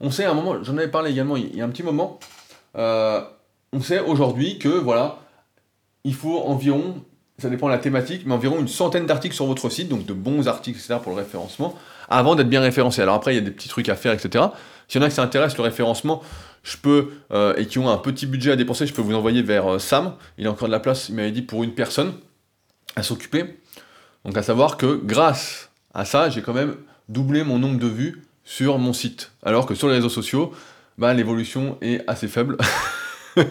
on sait à un moment, j'en avais parlé également il y a un petit moment, euh, on sait aujourd'hui que voilà, il faut environ, ça dépend de la thématique, mais environ une centaine d'articles sur votre site, donc de bons articles, etc. pour le référencement, avant d'être bien référencé. Alors après, il y a des petits trucs à faire, etc. S'il y en a qui s'intéressent, le référencement, je peux, euh, et qui ont un petit budget à dépenser, je peux vous envoyer vers euh, Sam. Il a encore de la place, il m'avait dit, pour une personne à s'occuper. Donc à savoir que grâce à ça, j'ai quand même doublé mon nombre de vues sur mon site. Alors que sur les réseaux sociaux, bah, l'évolution est assez faible. On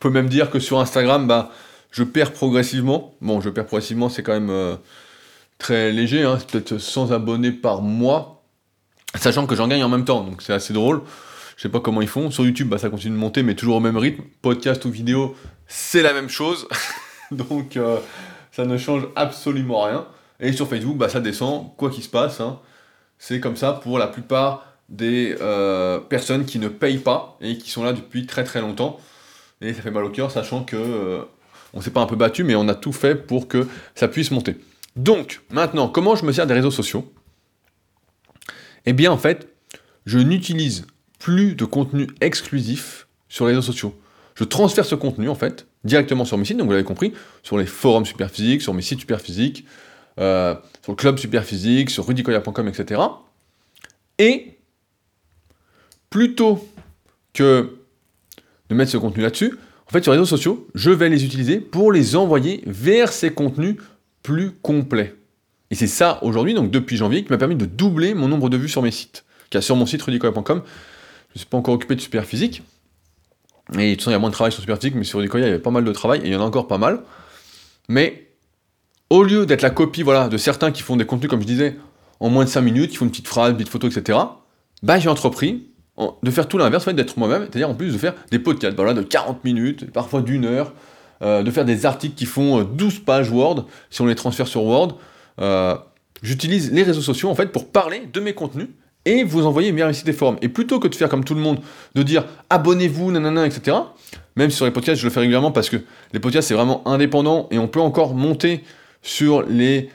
peut même dire que sur Instagram, bah, je perds progressivement. Bon, je perds progressivement, c'est quand même euh, très léger, hein. peut-être 100 abonnés par mois, sachant que j'en gagne en même temps, donc c'est assez drôle. Je sais pas comment ils font. Sur YouTube, bah, ça continue de monter, mais toujours au même rythme. Podcast ou vidéo, c'est la même chose. Donc, euh, ça ne change absolument rien. Et sur Facebook, bah, ça descend, quoi qu'il se passe. Hein. C'est comme ça pour la plupart des euh, personnes qui ne payent pas et qui sont là depuis très très longtemps. Et ça fait mal au cœur, sachant que on s'est pas un peu battu, mais on a tout fait pour que ça puisse monter. Donc, maintenant, comment je me sers des réseaux sociaux? Eh bien, en fait, je n'utilise plus de contenu exclusif sur les réseaux sociaux. Je transfère ce contenu, en fait, directement sur mes sites, donc vous l'avez compris, sur les forums Superphysique, sur mes sites Superphysique, euh, sur le club Superphysique, sur rudicoya.com, etc. Et plutôt que de mettre ce contenu là-dessus, en fait, sur les réseaux sociaux, je vais les utiliser pour les envoyer vers ces contenus plus complets. Et c'est ça aujourd'hui, donc depuis janvier, qui m'a permis de doubler mon nombre de vues sur mes sites. Car sur mon site rudicoya.com, je ne suis pas encore occupé de Superphysique. Et de toute façon, il y a moins de travail sur Superphysique, mais sur Rudicoya, il y avait pas mal de travail, et il y en a encore pas mal. Mais au lieu d'être la copie voilà, de certains qui font des contenus, comme je disais, en moins de 5 minutes, qui font une petite phrase, une petite photo, etc., bah, j'ai entrepris de faire tout l'inverse, en fait, d'être moi-même, c'est-à-dire en plus de faire des podcasts voilà, de 40 minutes, parfois d'une heure, euh, de faire des articles qui font 12 euh, pages Word, si on les transfère sur Word. Euh, j'utilise les réseaux sociaux en fait pour parler de mes contenus et vous envoyer mes récits des forums. Et plutôt que de faire comme tout le monde, de dire abonnez-vous, nanana, etc., même sur les podcasts je le fais régulièrement parce que les podcasts c'est vraiment indépendant et on peut encore monter sur les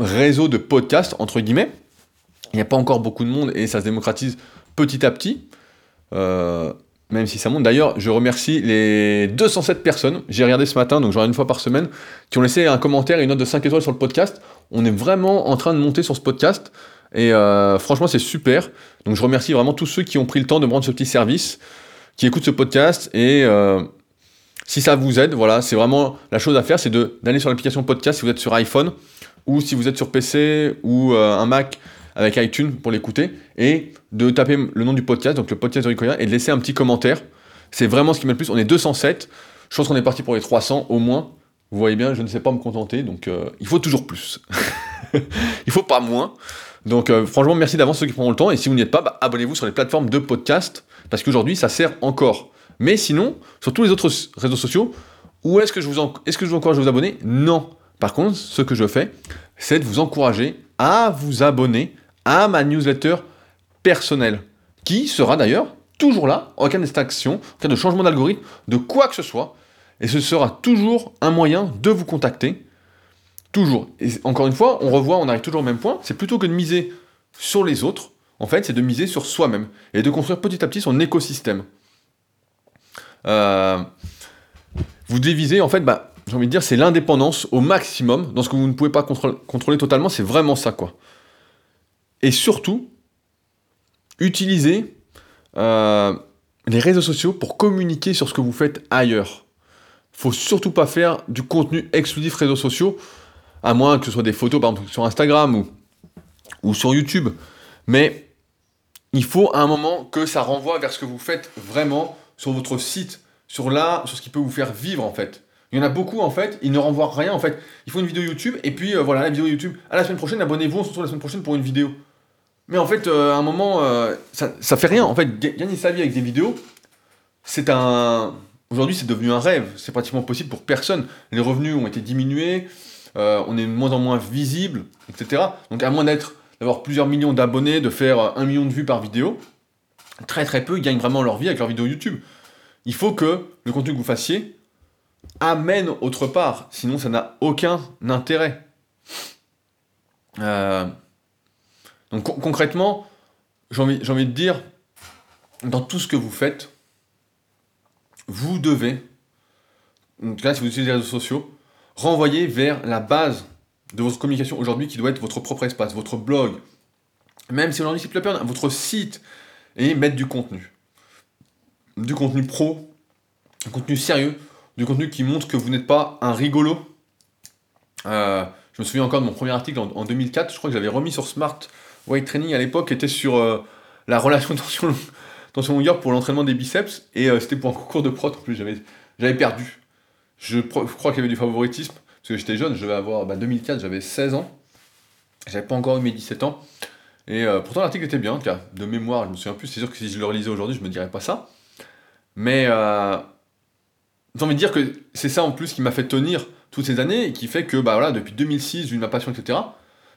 réseaux de podcasts, entre guillemets. Il n'y a pas encore beaucoup de monde et ça se démocratise petit à petit, euh, même si ça monte. D'ailleurs, je remercie les 207 personnes, j'ai regardé ce matin, donc j'en ai une fois par semaine, qui ont laissé un commentaire et une note de 5 étoiles sur le podcast. On est vraiment en train de monter sur ce podcast, et euh, franchement, c'est super. Donc je remercie vraiment tous ceux qui ont pris le temps de me rendre ce petit service, qui écoutent ce podcast, et euh, si ça vous aide, voilà, c'est vraiment la chose à faire, c'est d'aller sur l'application podcast si vous êtes sur iPhone, ou si vous êtes sur PC ou un Mac avec iTunes pour l'écouter et de taper le nom du podcast, donc le podcast de Ricoya, et de laisser un petit commentaire. C'est vraiment ce qui m'aide le plus. On est 207. Je pense qu'on est parti pour les 300 au moins. Vous voyez bien, je ne sais pas me contenter, donc euh, il faut toujours plus. il faut pas moins. Donc euh, franchement, merci d'avance ceux qui prendront le temps. Et si vous n'y êtes pas, bah, abonnez-vous sur les plateformes de podcast, parce qu'aujourd'hui, ça sert encore. Mais sinon, sur tous les autres réseaux sociaux, où est-ce que je vous encourage à vous abonner? Non. Par contre, ce que je fais, c'est de vous encourager à vous abonner à ma newsletter personnelle, qui sera d'ailleurs toujours là en cas d'extraction, en cas de changement d'algorithme, de quoi que ce soit, et ce sera toujours un moyen de vous contacter. Toujours. Et encore une fois, on revoit, on arrive toujours au même point, c'est plutôt que de miser sur les autres, en fait, c'est de miser sur soi-même, et de construire petit à petit son écosystème. Euh, vous dévisez, en fait, bah, j'ai envie de dire, c'est l'indépendance au maximum dans ce que vous ne pouvez pas contrôler totalement, c'est vraiment ça, quoi. Et surtout, utilisez euh, les réseaux sociaux pour communiquer sur ce que vous faites ailleurs. Faut surtout pas faire du contenu exclusif réseaux sociaux, à moins que ce soit des photos, par exemple sur Instagram ou, sur YouTube. Mais il faut à un moment que ça renvoie vers ce que vous faites vraiment sur votre site, sur là, sur ce qui peut vous faire vivre en fait. Il y en a beaucoup en fait, ils ne renvoient rien en fait. Il faut une vidéo YouTube et puis euh, voilà la vidéo YouTube. À la semaine prochaine, abonnez-vous, on se retrouve la semaine prochaine pour une vidéo. Mais en fait, euh, à un moment, euh, ça, ça, fait rien. En fait, gagner sa vie avec des vidéos, c'est un. Aujourd'hui, c'est devenu un rêve. C'est pratiquement possible pour personne. Les revenus ont été diminués, euh, on est de moins en moins visible, etc. Donc, à moins d'être, d'avoir plusieurs millions d'abonnés, de faire un million de vues par vidéo, très très peu gagnent vraiment leur vie avec leur vidéo YouTube. Il faut que le contenu que vous fassiez amène autre part. Sinon, ça n'a aucun intérêt. Euh. Donc concrètement, j'ai envie, de dire, dans tout ce que vous faites, vous devez, donc là si vous utilisez les réseaux sociaux, renvoyer vers la base de votre communication aujourd'hui qui doit être votre propre espace, votre blog, même si aujourd'hui c'est plus la votre site, et mettre du contenu. Du contenu pro, du contenu sérieux, du contenu qui montre que vous n'êtes pas un rigolo. Euh, je me souviens encore de mon premier article en, en 2004, je crois que j'avais remis sur Smart weight training à l'époque était sur euh, la relation tension, tension longueur pour l'entraînement des biceps et euh, c'était pour un concours de prot en plus. J'avais, j'avais perdu. Je, crois qu'il y avait du favoritisme parce que j'étais jeune, je devais avoir bah, 2004, j'avais 16 ans. J'avais pas encore eu mes 17 ans. Et euh, pourtant l'article était bien, cas, de mémoire, je me souviens plus. C'est sûr que si je le relisais aujourd'hui, je me dirais pas ça. Mais j'ai envie de dire que c'est ça en plus qui m'a fait tenir toutes ces années et qui fait que bah voilà, depuis 2006, j'ai eu ma passion, etc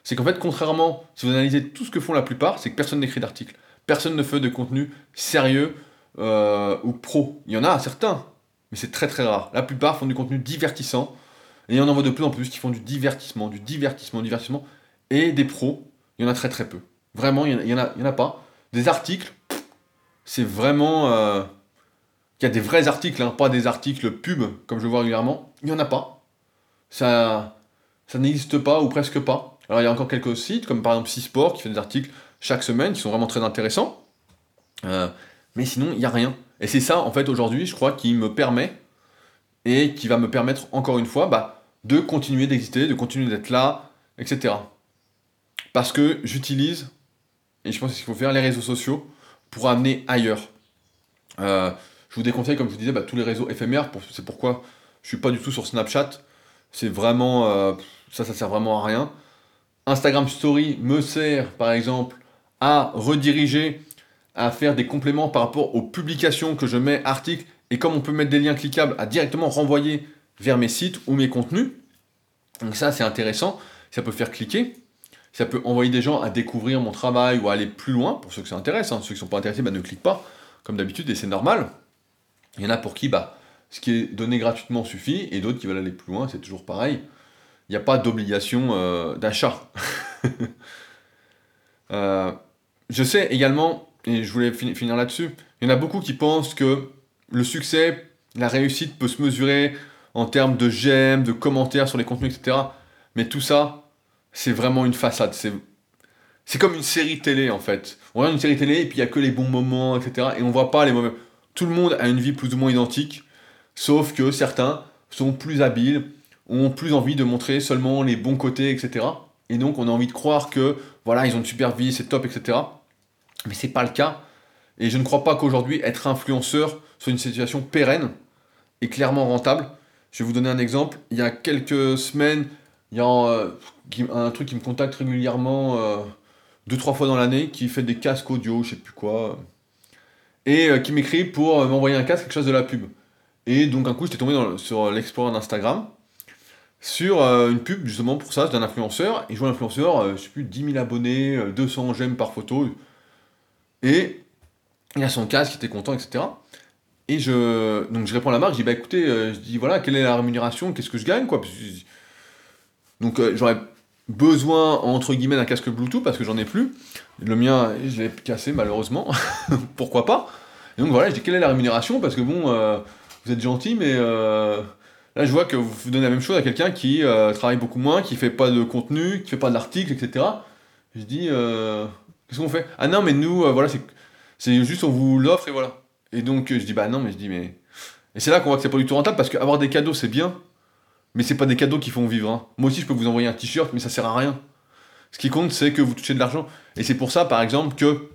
c'est qu'en fait, contrairement, si vous analysez tout ce que font la plupart, c'est que personne n'écrit d'articles. Personne ne fait de contenu sérieux euh, ou pro. Il y en a certains, mais c'est très très rare. La plupart font du contenu divertissant, et on en voit de plus en plus qui font du divertissement, du divertissement, du divertissement, et des pros, il y en a très très peu. Vraiment, il n'y en, a, il y en a pas. Des articles, c'est vraiment. Euh, il y a des vrais articles, hein, pas des articles pub, comme je vois régulièrement. Il n'y en a pas. Ça, ça n'existe pas ou presque pas. Alors il y a encore quelques sites, comme par exemple Sport, qui fait des articles chaque semaine, qui sont vraiment très intéressants. Euh, mais sinon, il n'y a rien. Et c'est ça, en fait, aujourd'hui, je crois, qui me permet, et qui va me permettre, encore une fois, bah, de continuer d'exister, de continuer d'être là, etc. Parce que j'utilise, et je pense qu'il faut faire, les réseaux sociaux pour amener ailleurs. Euh, je vous déconseille, comme je vous disais, bah, tous les réseaux éphémères, c'est pourquoi je suis pas du tout sur Snapchat. C'est vraiment... Euh, ça, ça sert vraiment à rien. Instagram Story me sert, par exemple, à rediriger, à faire des compléments par rapport aux publications que je mets, articles, et comme on peut mettre des liens cliquables, à directement renvoyer vers mes sites ou mes contenus. Donc ça, c'est intéressant. Ça peut faire cliquer. Ça peut envoyer des gens à découvrir mon travail ou à aller plus loin, pour ceux que ça intéresse. Hein. Ceux qui ne sont pas intéressés, bah, ne cliquent pas, comme d'habitude, et c'est normal. Il y en a pour qui bah, ce qui est donné gratuitement suffit, et d'autres qui veulent aller plus loin, c'est toujours pareil. N'y a pas d'obligation euh, d'achat. Euh, je sais également, et je voulais finir là-dessus, il y en a beaucoup qui pensent que le succès, la réussite peut se mesurer en termes de j'aime, de commentaires sur les contenus, etc. Mais tout ça, c'est vraiment une façade. C'est, c'est comme une série télé en fait. On regarde une série télé et puis il n'y a que les bons moments, etc. Et on voit pas les mauvais. Tout le monde a une vie plus ou moins identique, sauf que certains sont plus habiles, ont plus envie de montrer seulement les bons côtés, etc. Et donc on a envie de croire que voilà, ils ont une super vie, c'est top, etc. Mais c'est pas le cas. Et je ne crois pas qu'aujourd'hui être influenceur soit une situation pérenne et clairement rentable. Je vais vous donner un exemple. Il y a quelques semaines, il y a euh, un, truc qui me contacte régulièrement, euh, deux, trois fois dans l'année, qui fait des casques audio, je sais plus quoi, et euh, qui m'écrit pour m'envoyer un casque, quelque chose de la pub. Et donc un coup, j'étais tombé sur l'explorer d'Instagram, sur une pub justement pour ça, d'un influenceur, et je vois l'influenceur, je sais plus, 10 000 abonnés, 200 j'aime par photo, et il a son casque, il était content, etc. Et je, donc je réponds à la marque, je dis bah écoutez, je dis voilà, quelle est la rémunération, qu'est-ce que je gagne quoi? Donc euh, j'aurais besoin, entre guillemets, d'un casque Bluetooth parce que j'en ai plus. Le mien, je l'ai cassé malheureusement. Pourquoi pas? Et donc voilà, je dis quelle est la rémunération? Parce que bon, euh, vous êtes gentil, mais euh, là je vois que vous donnez la même chose à quelqu'un qui travaille beaucoup moins, qui fait pas de contenu, qui fait pas d'articles, etc. Je dis qu'est-ce qu'on fait? Ah non, mais nous, voilà, c'est juste on vous l'offre et voilà. Et donc je dis bah non, mais je dis mais. Et c'est là qu'on voit que c'est pas du tout rentable parce qu'avoir des cadeaux c'est bien, mais c'est pas des cadeaux qui font vivre. Hein. Moi aussi, je peux vous envoyer un t-shirt, mais ça sert à rien. Ce qui compte, c'est que vous touchez de l'argent. Et c'est pour ça, par exemple, que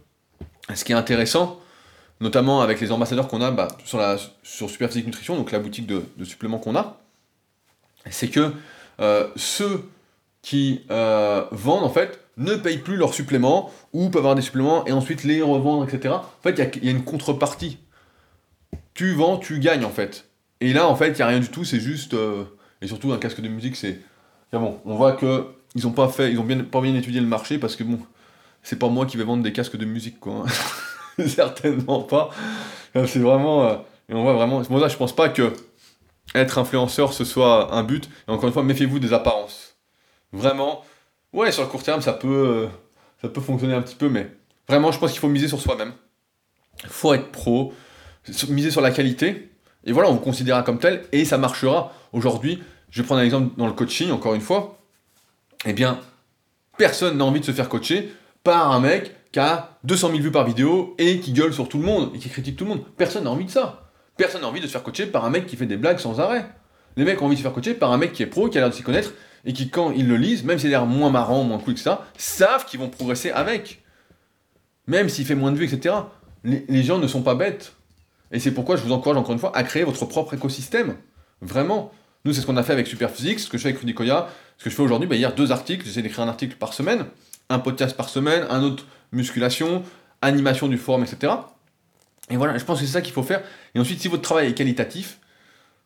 ce qui est intéressant, notamment avec les ambassadeurs qu'on a bah, sur, la, sur Superphysique Nutrition, donc la boutique de, suppléments qu'on a, c'est que euh, ceux qui euh, vendent, en fait, ne payent plus leurs suppléments ou peuvent avoir des suppléments et ensuite les revendre, etc. En fait, il y, a une contrepartie. Tu vends, tu gagnes, en fait. Et là, en fait, il n'y a rien du tout, c'est juste. Euh, et surtout, un casque de musique, c'est. bon, on voit que ils ont pas fait, ils ont bien, pas bien étudié le marché parce que bon, c'est pas moi qui vais vendre des casques de musique, quoi. Hein. Certainement pas. C'est vraiment. Euh, et on voit vraiment. C'est je pense pas que être influenceur ce soit un but. Et encore une fois, méfiez-vous des apparences. Vraiment. Ouais, sur le court terme, ça peut, euh, ça peut fonctionner un petit peu, mais vraiment, je pense qu'il faut miser sur soi-même. Il faut être pro, miser sur la qualité. Et voilà, on vous considérera comme tel et ça marchera. Aujourd'hui, je vais prendre un exemple dans le coaching, encore une fois. Eh bien, personne n'a envie de se faire coacher par un mec qui a 200 000 vues par vidéo et qui gueule sur tout le monde et qui critique tout le monde. Personne n'a envie de ça. Personne n'a envie de se faire coacher par un mec qui fait des blagues sans arrêt. Les mecs ont envie de se faire coacher par un mec qui est pro, qui a l'air de s'y connaître et qui, quand ils le lisent, même s'il a l'air moins marrant, moins cool que ça, savent qu'ils vont progresser avec. Même s'il fait moins de vues, etc. Les, gens ne sont pas bêtes. Et c'est pourquoi je vous encourage encore une fois à créer votre propre écosystème. Vraiment. Nous, c'est ce qu'on a fait avec Superphysique, ce que je fais avec Rudy ce que je fais aujourd'hui, bah, hier, deux articles, j'essaie d'écrire un article par semaine, un podcast par semaine, un autre musculation, animation du forum, etc. Et voilà, je pense que c'est ça qu'il faut faire. Et ensuite, si votre travail est qualitatif,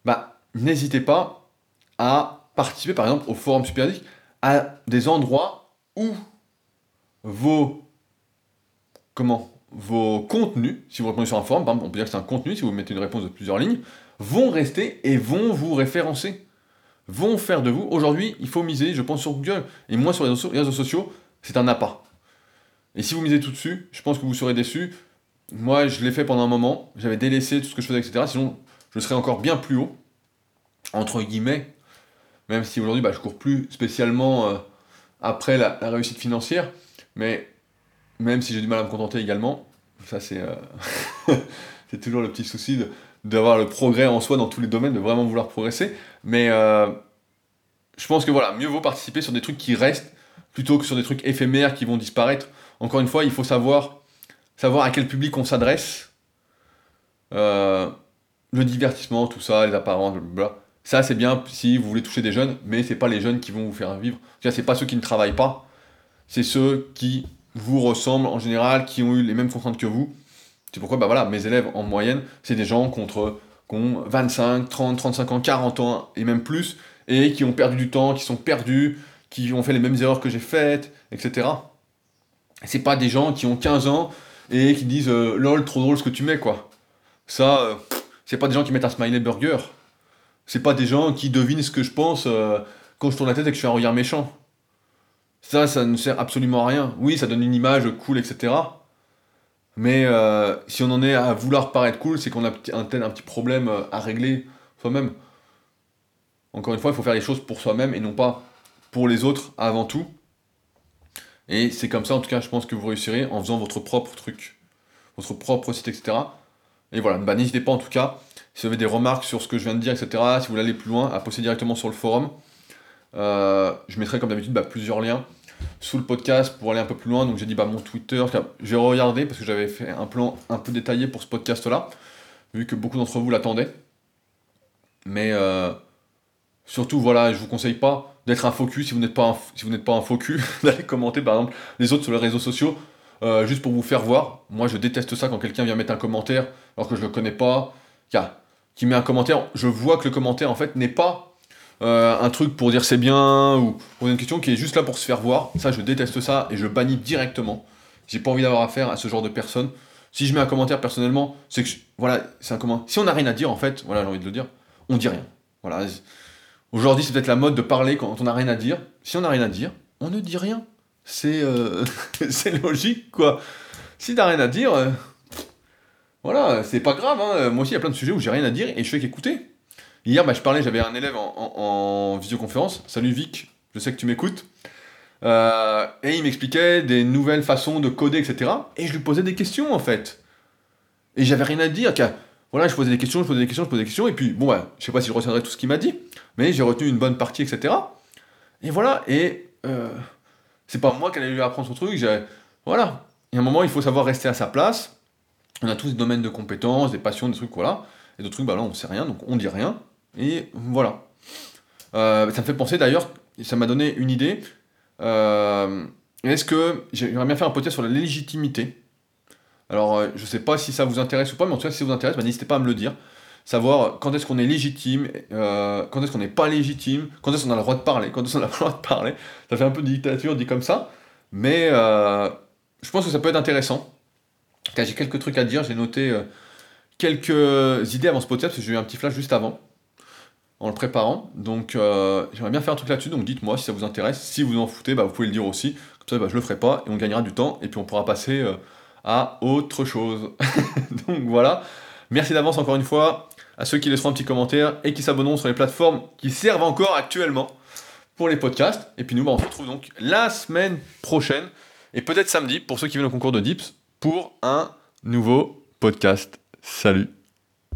bah, n'hésitez pas à participer, par exemple, au forum Superphysique, à des endroits où vos comment vos contenus, si vous répondez sur un forum, on peut dire que c'est un contenu, si vous mettez une réponse de plusieurs lignes, vont rester et vont vous référencer, vont faire de vous. Aujourd'hui, il faut miser, je pense, sur Google et moi sur les réseaux, sociaux, c'est un appât. Et si vous misez tout dessus, je pense que vous serez déçus. Moi, je l'ai fait pendant un moment, j'avais délaissé tout ce que je faisais, etc. Sinon, je serais encore bien plus haut, entre guillemets, même si aujourd'hui, bah, je cours plus spécialement euh, après la, réussite financière, mais même si j'ai du mal à me contenter également, ça c'est euh, toujours le petit souci d'avoir le progrès en soi dans tous les domaines, de vraiment vouloir progresser, mais euh, je pense que voilà, mieux vaut participer sur des trucs qui restent plutôt que sur des trucs éphémères qui vont disparaître. Encore une fois, il faut savoir, savoir à quel public on s'adresse. Euh, le divertissement, tout ça, les apparences, blablabla. Ça, c'est bien si vous voulez toucher des jeunes, mais c'est pas les jeunes qui vont vous faire vivre. C'est pas ceux qui ne travaillent pas, c'est ceux qui vous ressemblent en général, qui ont eu les mêmes contraintes que vous. C'est pourquoi, bah voilà, mes élèves en moyenne, c'est des gens contre, qui ont 25, 30, 35 ans, 40 ans et même plus, et qui ont perdu du temps, qui sont perdus, qui ont fait les mêmes erreurs que j'ai faites, etc. C'est pas des gens qui ont 15 ans et qui disent euh, lol, trop drôle ce que tu mets, quoi. Ça, euh, c'est pas des gens qui mettent un smiley burger. C'est pas des gens qui devinent ce que je pense euh, quand je tourne la tête et que je fais un regard méchant. Ça, ça ne sert absolument à rien. Oui, ça donne une image cool, etc. Mais si on en est à vouloir paraître cool, c'est qu'on a un tel un petit problème à régler soi-même. Encore une fois, il faut faire les choses pour soi-même et non pas pour les autres avant tout. Et c'est comme ça, en tout cas, je pense que vous réussirez en faisant votre propre truc, votre propre site, etc. Et voilà, bah, n'hésitez pas en tout cas, si vous avez des remarques sur ce que je viens de dire, etc., si vous voulez aller plus loin, à poster directement sur le forum. Euh, je mettrai comme d'habitude bah, plusieurs liens sous le podcast pour aller un peu plus loin. Donc j'ai dit bah, mon Twitter, j'ai regardé parce que j'avais fait un plan un peu détaillé pour ce podcast-là, vu que beaucoup d'entre vous l'attendaient. Mais euh, Surtout, voilà, je vous conseille pas d'être un focus si vous n'êtes pas un, si vous n'êtes pas un focus, d'aller commenter par exemple les autres sur les réseaux sociaux euh, juste pour vous faire voir. Moi, je déteste ça quand quelqu'un vient mettre un commentaire alors que je le connais pas, qui met un commentaire. Je vois que le commentaire en fait n'est pas euh, un truc pour dire c'est bien ou pour une question qui est juste là pour se faire voir. Ça, je déteste ça et je bannis directement. J'ai pas envie d'avoir affaire à ce genre de personnes. Si je mets un commentaire personnellement, c'est que voilà, c'est un comment. Si on n'a rien à dire en fait, voilà, j'ai envie de le dire, on dit rien. Voilà. Aujourd'hui, c'est peut-être la mode de parler quand on n'a rien à dire. Si on n'a rien à dire, on ne dit rien. C'est euh, logique, quoi. Si t'as rien à dire, euh, voilà, c'est pas grave. Hein. Moi aussi, il y a plein de sujets où j'ai rien à dire et je fais qu'écouter. Hier, bah, je parlais, j'avais un élève en, visioconférence. Salut Vic, je sais que tu m'écoutes. Euh, et il m'expliquait des nouvelles façons de coder, etc. Et je lui posais des questions, en fait. Et j'avais rien à dire. Voilà, je posais des questions, je posais des questions, je posais des questions. Et puis, bon, bah, je sais pas si je retiendrai tout ce qu'il m'a dit mais j'ai retenu une bonne partie, etc. Et voilà, et euh, c'est pas moi qui allais lui apprendre son truc, voilà. Et à un moment, il faut savoir rester à sa place. On a tous des domaines de compétences, des passions, des trucs, voilà. Et d'autres trucs, bah là, on sait rien, donc on dit rien. Et voilà. Euh, ça me fait penser d'ailleurs, ça m'a donné une idée. Euh, est-ce que j'aimerais bien faire un podcast sur la légitimité Alors, je sais pas si ça vous intéresse ou pas, mais en tout cas, si ça vous intéresse, bah, n'hésitez pas à me le dire savoir quand est-ce qu'on est légitime, euh, quand est-ce qu'on n'est pas légitime, quand est-ce qu'on a le droit de parler, quand est-ce qu'on pas le droit de parler. Ça fait un peu de dictature dit comme ça, mais euh, je pense que ça peut être intéressant. Car j'ai quelques trucs à dire, j'ai noté euh, quelques idées avant ce podcast, parce que j'ai eu un petit flash juste avant, en le préparant. Donc j'aimerais bien faire un truc là-dessus, donc dites-moi si ça vous intéresse. Si vous en foutez, bah, vous pouvez le dire aussi. Comme ça, bah, je le ferai pas, et on gagnera du temps, et puis on pourra passer à autre chose. donc voilà. Merci d'avance encore une fois à ceux qui laisseront un petit commentaire et qui s'abonneront sur les plateformes qui servent encore actuellement pour les podcasts. Et puis nous, bah, on se retrouve donc la semaine prochaine et peut-être samedi pour ceux qui viennent au concours de Dips pour un nouveau podcast. Salut